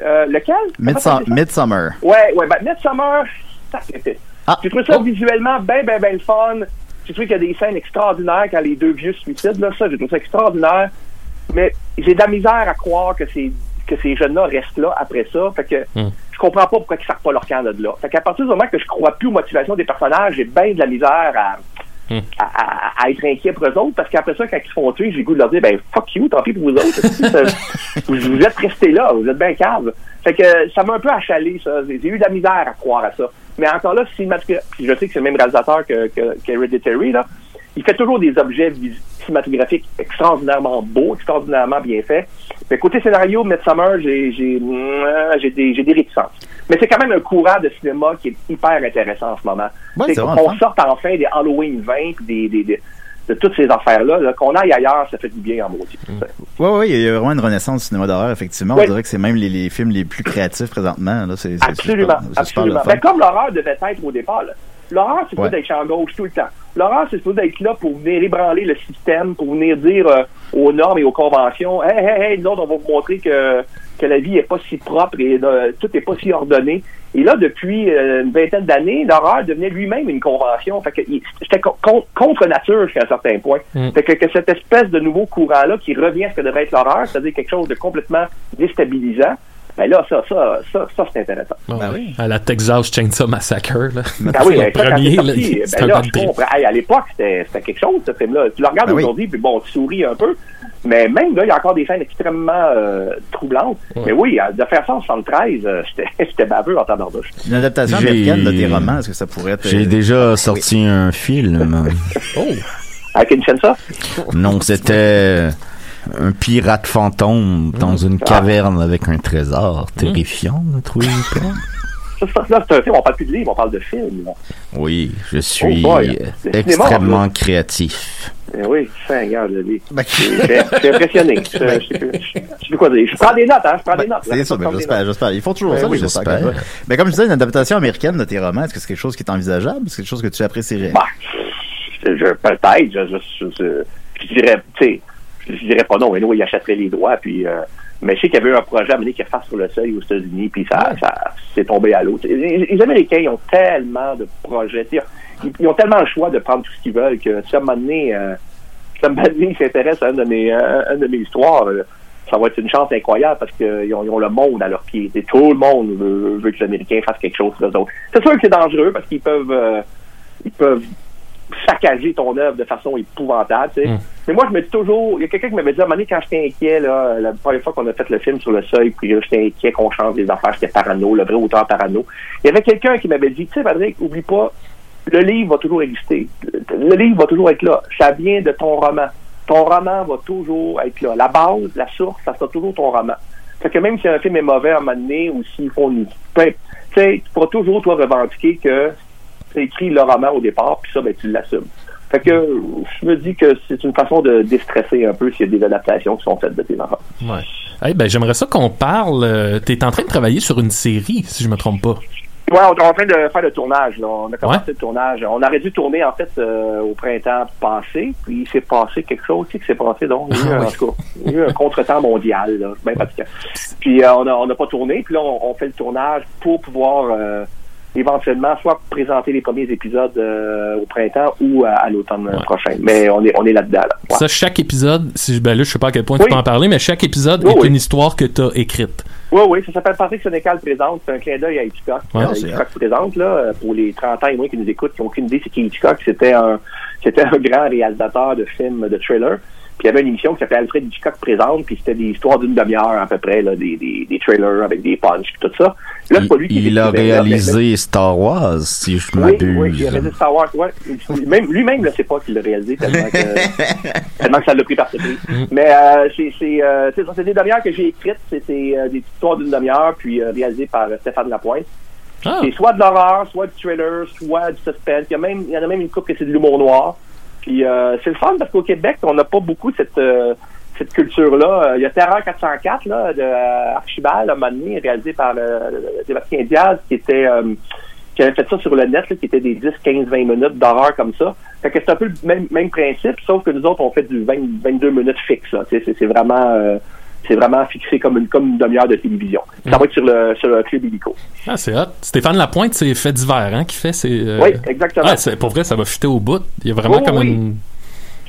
Euh, lequel? Midsummer. Ouais, ouais, ben, Midsummer, ça c'était. Ah. J'ai trouvé ça visuellement bien, bien, bien le fun? J'ai trouvé qu'il y a des scènes extraordinaires quand les deux vieux se suicident, là, ça, j'ai trouvé ça extraordinaire. Mais j'ai de la misère à croire que ces, que ces jeunes-là restent là après ça. Fait que Hmm. je comprends pas pourquoi ils sortent pas leur camp de là. Fait qu'à partir du moment que je crois plus aux motivations des personnages, j'ai bien de la misère à, À, à- à être inquiet pour eux autres, parce qu'après ça, quand ils se font tuer, j'ai le goût de leur dire, ben, fuck you, tant pis pour vous autres. [LAUGHS] vous, vous êtes restés là, vous êtes bien calmes. Fait que ça m'a un peu achalé, ça. J'ai eu de la misère à croire à ça. Mais encore là, je sais que c'est le même réalisateur que, que, qu'Hereditary, là. Il fait toujours des objets cinématographiques extraordinairement beaux, extraordinairement bien faits. Mais côté scénario, Midsummer, j'ai, j'ai, mm, j'ai des, j'ai des réticences. Mais c'est quand même un courant de cinéma qui est hyper intéressant en ce moment. Ouais, c'est fun. sorte enfin des Halloween 20 puis des, des, des- de toutes ces affaires-là, là, qu'on aille ailleurs, ça fait du bien en maudit. Ouais, ouais, il y a vraiment une renaissance du cinéma d'horreur, effectivement. On dirait que c'est même les, les films les plus créatifs présentement. Là. Absolument, super- absolument. Ben, comme l'horreur devait être au départ. là. L'horreur, c'est supposé Ouais. être champ gauche tout le temps. L'horreur, c'est supposé être là pour venir ébranler le système, pour venir dire euh, aux normes et aux conventions, hey, hey, hey, nous autres, on va vous montrer que, que la vie est pas si propre et euh, tout est pas si ordonné. Et là, depuis euh, une vingtaine d'années, l'horreur devenait lui-même une convention. Fait que c'était co- con- contre nature jusqu'à un certain point. Mm. Fait que, que cette espèce de nouveau courant-là qui revient à ce que devrait être l'horreur, c'est-à-dire quelque chose de complètement déstabilisant, ben là, ça, ça, ça, ça c'est intéressant. Bon, À la Texas Chainsaw Massacre, là. Ah oui, le ben, premier, c'est là, ben un là, bad je trip. comprends. Hey, à l'époque, c'était c'était quelque chose, ce film-là. Tu le regardes Ben oui. aujourd'hui, puis bon, tu souris un peu. Mais même là, il y a encore des scènes extrêmement euh, troublantes. Mais oui, euh, de faire ça en 73, euh, [LAUGHS] j'étais j'étais baveux en temps d'ordouche. Une adaptation américaine de tes romans, est-ce que ça pourrait être. J'ai euh, déjà sorti un film. Oh! [LAUGHS] Avec une chaîne ça? Non, c'était un pirate fantôme dans une caverne avec un trésor terrifiant, ne trouvez-vous [LAUGHS] pas? Ça, ça, là, c'est un film, on parle plus de livre, on parle de film. là. Oui, je suis Oh boy. euh, extrêmement créatif. Eh oui, Seigneur de vie. Ben, [LAUGHS] impressionné. Je je- je- je- je sais plus quoi dire. Je prends des notes, hein, je prends des notes. C'est ça, ben, j'espère, j'espère. Ils font toujours Ben ça, oui, j'espère. Mais comme je disais, une adaptation américaine de tes romans, est-ce que c'est quelque chose qui est envisageable? C'est quelque chose que tu apprécierais? Bah, je, je- peut-être, je, je, je, je, je dirais, tu sais, je dirais pas non, mais nous, il achèterait les droits, puis, euh, mais je sais qu'il y avait eu un projet à mener qui fasse sur le seuil aux États-Unis, puis ça, ça c'est tombé à l'eau. Les, les Américains, ils ont tellement de projets, ils, ils ont tellement le choix de prendre tout ce qu'ils veulent que, si à un moment donné, euh, si à un moment donné, ils s'intéressent à une de mes, à une de mes histoires, euh, ça va être une chance incroyable parce qu'ils ont, ils ont le monde à leurs pieds. Et tout le monde veut, veut que les Américains fassent quelque chose pour eux autres. C'est sûr que c'est dangereux parce qu'ils peuvent, euh, ils peuvent saccager ton œuvre de façon épouvantable. tu sais. Mm. Mais moi, je me dis toujours, il y a quelqu'un qui m'avait dit à un moment donné, quand j'étais inquiet, là, la première fois qu'on a fait le film sur le seuil, puis j'étais inquiet qu'on change des affaires, j'étais parano, le vrai auteur parano. Il y avait quelqu'un qui m'avait dit, tu sais, Patrick, oublie pas, le livre va toujours exister. Le, livre va toujours être là. Ça vient de ton roman. Ton roman va toujours être là. La base, la source, ça sera toujours ton roman. Fait que même si un film est mauvais à un moment donné, ou s'ils font une... peu- Tu sais, tu pourras toujours, toi, revendiquer que tu écrit le roman au départ, puis ça, ben, tu l'assumes. Fait que je me dis que c'est une façon de déstresser un peu s'il y a des adaptations qui sont faites de tes enfants. Ouais. Hey, ben, j'aimerais ça qu'on parle. euh, T'es en train de travailler sur une série, si je me trompe pas. Ouais, on est en train de faire le tournage. Là. On a commencé le tournage. On aurait dû tourner en fait euh, au printemps passé, puis il s'est passé quelque chose aussi qui s'est passé. Donc, il y a eu, Ah oui. en tout cas, il y a eu un contretemps mondial, là, bien fatigant. Puis euh, on n'a on a pas tourné, puis là on, on fait le tournage pour pouvoir éventuellement soit présenter les premiers épisodes euh, au printemps ou à, à l'automne prochain. Mais on est on est là-dedans. Là. Ouais. Ça, chaque épisode, si, ben là, je sais pas à quel point Oui. tu peux en parler, mais chaque épisode Oui, est oui. une histoire que t'as écrite. Oui, oui, ça s'appelle Patrick Sénécal présente. C'est un clin d'œil à Hitchcock. Ouais, Euh, Hitchcock présente, là, euh, pour les 30 ans et moins qui nous écoutent, qui n'ont aucune idée c'est qui Hitchcock. C'était un, [LAUGHS] c'était un grand réalisateur de films, de thrillers. Puis il y avait une émission qui s'appelait Alfred Hitchcock présente, puis c'était des histoires d'une demi-heure à peu près, là, des, des, des trailers avec des punchs, puis tout ça. Là, c'est pas lui qui Il a là, réalisé Star Wars, si je oui, m'abuse. oui, il a réalisé Star Wars, ouais. Même, lui-même ne sait pas qu'il l'a réalisé tellement que, [LAUGHS] tellement que ça l'a pris par surprise. Mais euh, c'est c'est euh, c'est des demi-heures que j'ai écrites, c'est, euh, des histoires d'une demi-heure, puis euh, réalisées par euh, Stéphane Lapointe. Ah. C'est soit de l'horreur, soit du thriller, soit du suspense. Il y, a même, il y en a même une couple que c'est de l'humour noir. Puis euh, c'est le fun parce qu'au Québec, on n'a pas beaucoup cette euh, cette culture-là. Euh, Il y a Terreur 404 là, de euh, Archibald, un moment donné, réalisé par le, Sébastien Diaz, qui était qui avait fait ça sur le net, là, qui était des 10, 15, 20 minutes d'horreur comme ça. Fait que c'est un peu le même, même principe, sauf que nous autres, on fait du 20, 22 minutes fixe. C'est vraiment c'est vraiment fixé comme une, comme une demi-heure de télévision. Ça va être sur le, sur le club illico. Ah, c'est hot. Stéphane Lapointe, c'est fait divers, hein, qui fait ses. euh, Oui, exactement. Ah, c'est- pour vrai, ça va fitter au bout. Il y a vraiment Oui, comme oui. une.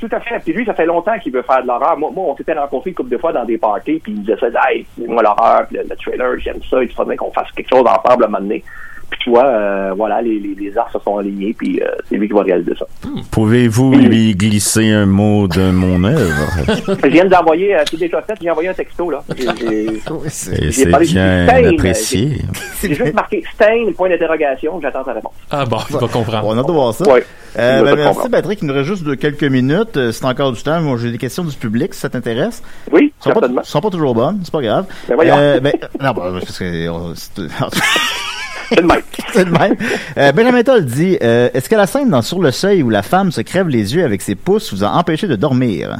Tout à fait. Puis lui, ça fait longtemps qu'il veut faire de l'horreur. Moi, moi on s'était rencontrés une couple de fois dans des parties, puis il me disait hey, moi l'horreur, puis le, le trailer, j'aime ça, il faudrait qu'on fasse quelque chose ensemble à un moment donné. Puis tu vois, euh, voilà, les, les, les arts se sont alignés, puis euh, c'est lui qui va réaliser ça. Pouvez-vous lui glisser un mot de mon œuvre? [LAUGHS] Je viens d'envoyer, euh, c'est déjà fait, j'ai envoyé un texto, là. [LAUGHS] C'est bien Stain, apprécié. J'ai juste marqué Stain, point d'interrogation, j'attends ta réponse. Ah bon, il va comprendre. On a de voir ça. Ouais. Euh, ben, merci comprendre. Patrick, il nous reste juste de quelques minutes. Euh, C'est encore du temps. Moi, j'ai des questions du public, si ça t'intéresse. Oui, Elles sont pas, sont pas toujours bonnes, c'est pas grave. Ben voyons. Euh, ben, non, ben, parce que on- [LAUGHS] c'est le même. [LAUGHS] c'est le même. Euh, Benjamin Toll dit euh, Est-ce que la scène dans Sur le seuil où la femme se crève les yeux avec ses pouces vous a empêché de dormir?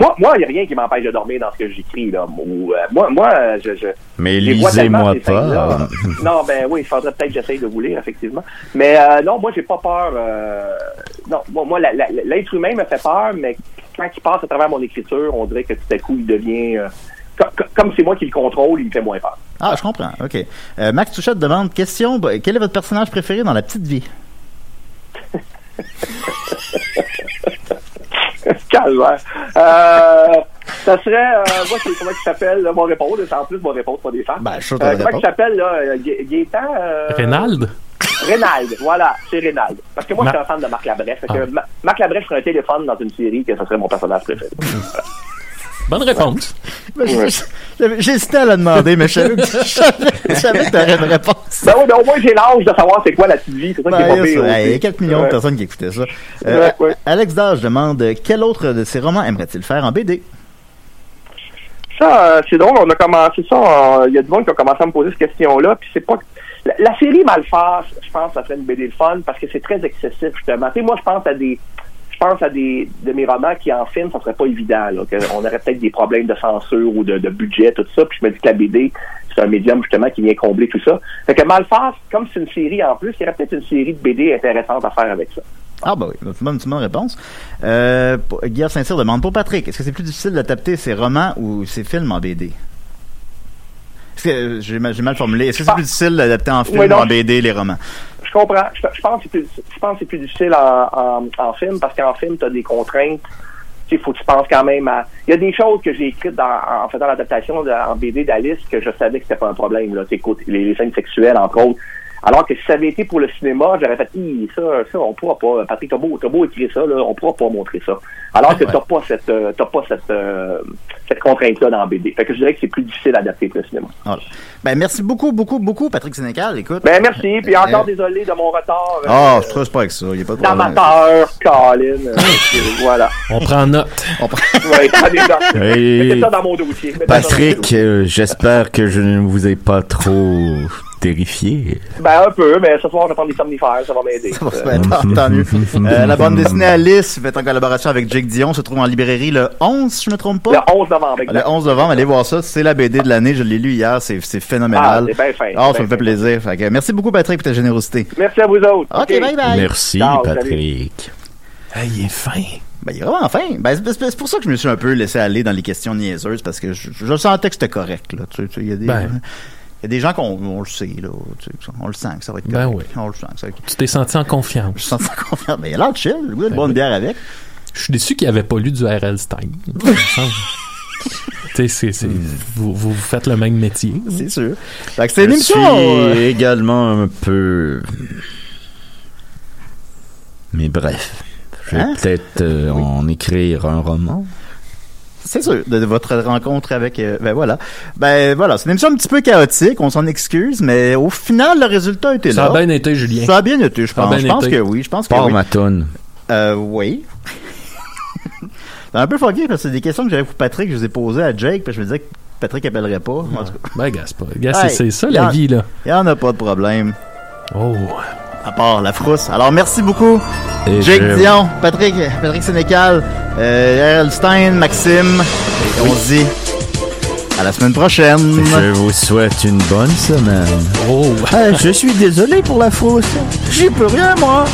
Moi, moi, il n'y a rien qui m'empêche de dormir dans ce que j'écris, là. Ou, euh, moi, moi, je, je, Mais lisez-moi pas. [LAUGHS] Non, ben oui, il faudrait peut-être que j'essaye de vous lire, effectivement. Mais euh, non, moi, j'ai pas peur. euh, non, moi, moi, la- la- l'être humain me fait peur, mais quand il passe à travers mon écriture, on dirait que tout à coup, il devient... co- co- comme c'est moi qui le contrôle, il me fait moins peur. Ah, je comprends. OK. Euh, Max Touchette demande Question bah, Quel est votre personnage préféré dans la petite vie? [LAUGHS] Calvaire. Euh, ça serait... Euh, moi, c'est comment il s'appelle, mon répondre. C'est en plus mon répondre, pas des femmes. Ben, je Euh, comment il s'appelle, là? euh, Gaétan? Euh, Reynald? Reynald, voilà, c'est Reynald. Parce que moi, Ma- je suis un fan de Marc Labrèche. Ah. Ma- Marc Labrèche ferait un téléphone dans une série que ce serait mon personnage préféré. [LAUGHS] Bonne réponse. [LAUGHS] Ben, J'hésitais à la demander, mais je savais que que t'aurais une réponse. Ben oui, mais au moins, j'ai l'âge de savoir c'est quoi la petite vie. C'est ça qui est Ben, pas il y a pire ça. Hey, aussi. Il y a 4 millions de personnes qui écoutaient ça. Euh, Ouais, ouais. Alex Dage demande Quel autre de ses romans aimerait-il faire en BD Ça, euh, c'est drôle, on a commencé ça. en- Il y a du monde qui a commencé à me poser cette question-là. Puis c'est pas. La, la série Malface, je pense, ça serait une BD de fun parce que c'est très excessif, justement. Tu sais, moi, je pense à des. Pense à des de mes romans qui en film, ça serait pas évident. On aurait peut-être des problèmes de censure ou de, budget, tout ça. Puis je me dis que la BD, c'est un médium justement qui vient combler tout ça. Fait que Malface, comme c'est une série en plus, il y aurait peut-être une série de BD intéressante à faire avec ça. Ah, bah oui, c'est une réponse. Euh, Guillaume Saint-Cyr demande Pour Patrick, est-ce que c'est plus difficile d'adapter ses romans ou ses films en BD j'ai mal, j'ai mal formulé. Est-ce que c'est plus difficile d'adapter en film Oui, ou en BD les romans? Je comprends. Je, je pense que c'est plus, je pense que c'est plus difficile en, en, en film parce qu'en film, tu as des contraintes. Il faut que tu penses quand même à. Il y a des choses que j'ai écrites dans, en faisant l'adaptation en BD d'Alice que je savais que c'était pas un problème. Là, Tu sais, côté- les, les scènes sexuelles, entre autres. Alors que si ça avait été pour le cinéma, j'aurais fait ça, ça, on pourra pas. Patrick, t'as beau, t'as beau écrire ça, là, on pourra pas montrer ça. Alors que Ouais. t'as pas cette euh, t'as pas cette, euh, cette contrainte-là dans BD. Fait que je dirais que c'est plus difficile d'adapter pour le cinéma. Voilà. Ben, merci beaucoup, beaucoup, beaucoup, Patrick Sénécal. Écoute. Ben merci, puis Euh, encore désolé de mon retard. euh, Ah, je trouve pas avec ça. Il n'y a pas de problème. d'amateur, Colin. [LAUGHS] euh, voilà. On prend note. On prend- [LAUGHS] Ouais. Hey. Mettez ça dans mon dossier. Mettez Patrick, euh, j'espère que je ne vous ai pas trop terrifié. Ben, un peu, mais ce soir, je vais prendre des somnifères, ça va m'aider. Ça va se faire, tant, tant mieux. [LAUGHS] Euh, la bande dessinée Alice, faite en collaboration avec Jake Dion, se trouve en librairie le 11, si je me trompe pas? Le 11 novembre, Le exact. 11 novembre, allez voir ça. C'est la BD de l'année. Je l'ai lu hier. C'est c'est Ah, phénoménal. c'est bien fin. Ah, ça bien me fait fin. plaisir. Fait que merci beaucoup, Patrick, pour ta générosité. Merci à vous autres. OK, bye bye. Merci, Ciao, salut. Patrick. Hey, il est fin. Ben, il est vraiment fin. Ben, c'est- pour ça que je me suis un peu laissé aller dans les questions niaiseuses, parce que je, je sentais que c'était correct, là. Tu tu y a des, Ben. Il y a des gens qu'on on le sait, là. Tu sais, on le sent que ça va être Ben correct. oui. On le sent que ça va être Tu t'es senti en confiance. Je sens ça confiant. Ben, il a l'air de chill. Le goût de boire une bière avec. Je suis déçu qu'il avait pas lu du R.L. Stein. Il me [LAUGHS] c'est- c'est- vous, vous faites le même métier. C'est sûr. Fait que c'est une Je émission. suis euh, également un peu... Mais bref, Je vais Hein? peut-être euh, en écrire un roman. C'est sûr, de, de votre rencontre avec... euh, ben voilà. Ben voilà, c'est une émission un petit peu chaotique, on s'en excuse, mais au final, le résultat était Ça là. a bien été, Julien. Ça a bien été, je Ça a pense. bien Je pense été. que oui, je pense que Par oui. ma tonne. Euh, oui. C'est [LAUGHS] un peu fucké parce que c'est des questions que j'avais pour Patrick, je les ai posées à Jake, puis je me disais que Patrick appellerait pas. En tout cas, Ben, gars, c'est pas. Gars, c'est- Hey, c'est ça la en- vie, là. il y en a pas de problème. Oh. À part la frousse. Alors, merci beaucoup. Et Jake je- Dion, Patrick, Patrick Sénécal, euh. Stein, Maxime. Et on se dit à la semaine prochaine. Je vous souhaite une bonne semaine. Oh. je suis désolé pour la fausse. J'y peux rien, moi.